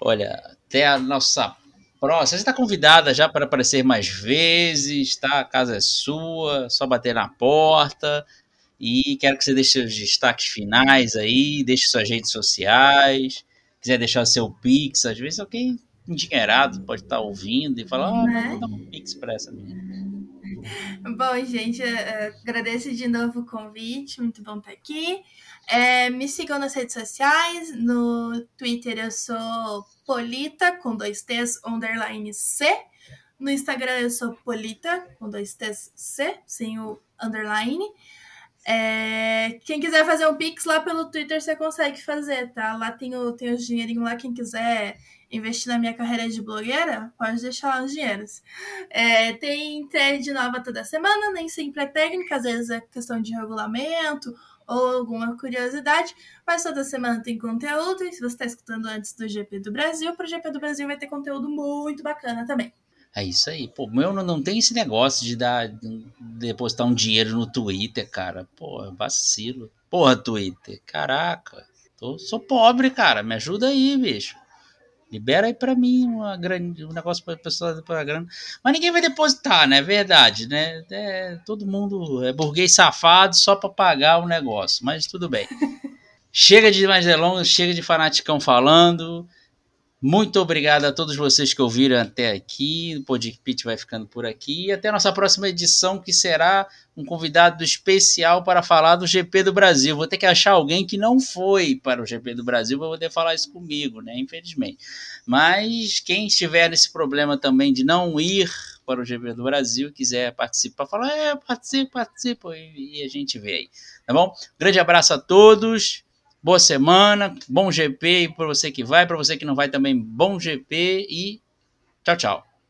Olha, até a nossa próxima. Você está convidada já para aparecer mais vezes, tá? A casa é sua, só bater na porta. E quero que você deixe seus destaques finais aí, deixe suas redes sociais. Quiser deixar seu Pix, às vezes alguém endinheirado pode estar ouvindo e falar: Ah, Né? vou dar um Pix para essa menina. Bom, gente, agradeço de novo o convite, muito bom estar aqui. Eh, me sigam nas redes sociais, no Twitter eu sou Polita, com dois T's, underline C. No Instagram eu sou Polita, com dois T's, C, sem o underline. Eh, quem quiser fazer um Pix lá pelo Twitter, você consegue fazer, tá? Lá tem, o, tem os dinheirinhos lá, quem quiser investir na minha carreira de blogueira, pode deixar lá os dinheiros. É, tem thread nova toda semana, nem sempre é técnica, às vezes é questão de regulamento ou alguma curiosidade, mas toda semana tem conteúdo. E se você está escutando antes do GP do Brasil, para o GP do Brasil vai ter conteúdo muito bacana também. É isso aí. Pô, meu não, tem esse negócio de dar depositar um dinheiro no Twitter, cara. Pô, vacilo. Porra, Twitter. Caraca. Tô, sou pobre, cara. Me ajuda aí, bicho. Libera aí pra mim uma grande, um negócio pra pessoa para grana. Mas ninguém vai depositar, né? É verdade, né? É, todo mundo é burguês safado só pra pagar o negócio. Mas tudo bem. chega de mais delongas, chega de fanaticão falando. Muito obrigado a todos vocês que ouviram até aqui. O Podpit vai ficando por aqui. E até a nossa próxima edição, que será um convidado especial para falar do GP do Brasil. Vou ter que achar alguém que não foi para o GP do Brasil para poder falar isso comigo, né? Infelizmente. Mas quem estiver nesse problema também de não ir para o GP do Brasil, quiser participar, fala, é, participa, participa, e, e a gente vê aí. Tá bom? Grande abraço a todos. Boa semana, bom GP para você que vai, para você que não vai também, bom GP e tchau, tchau.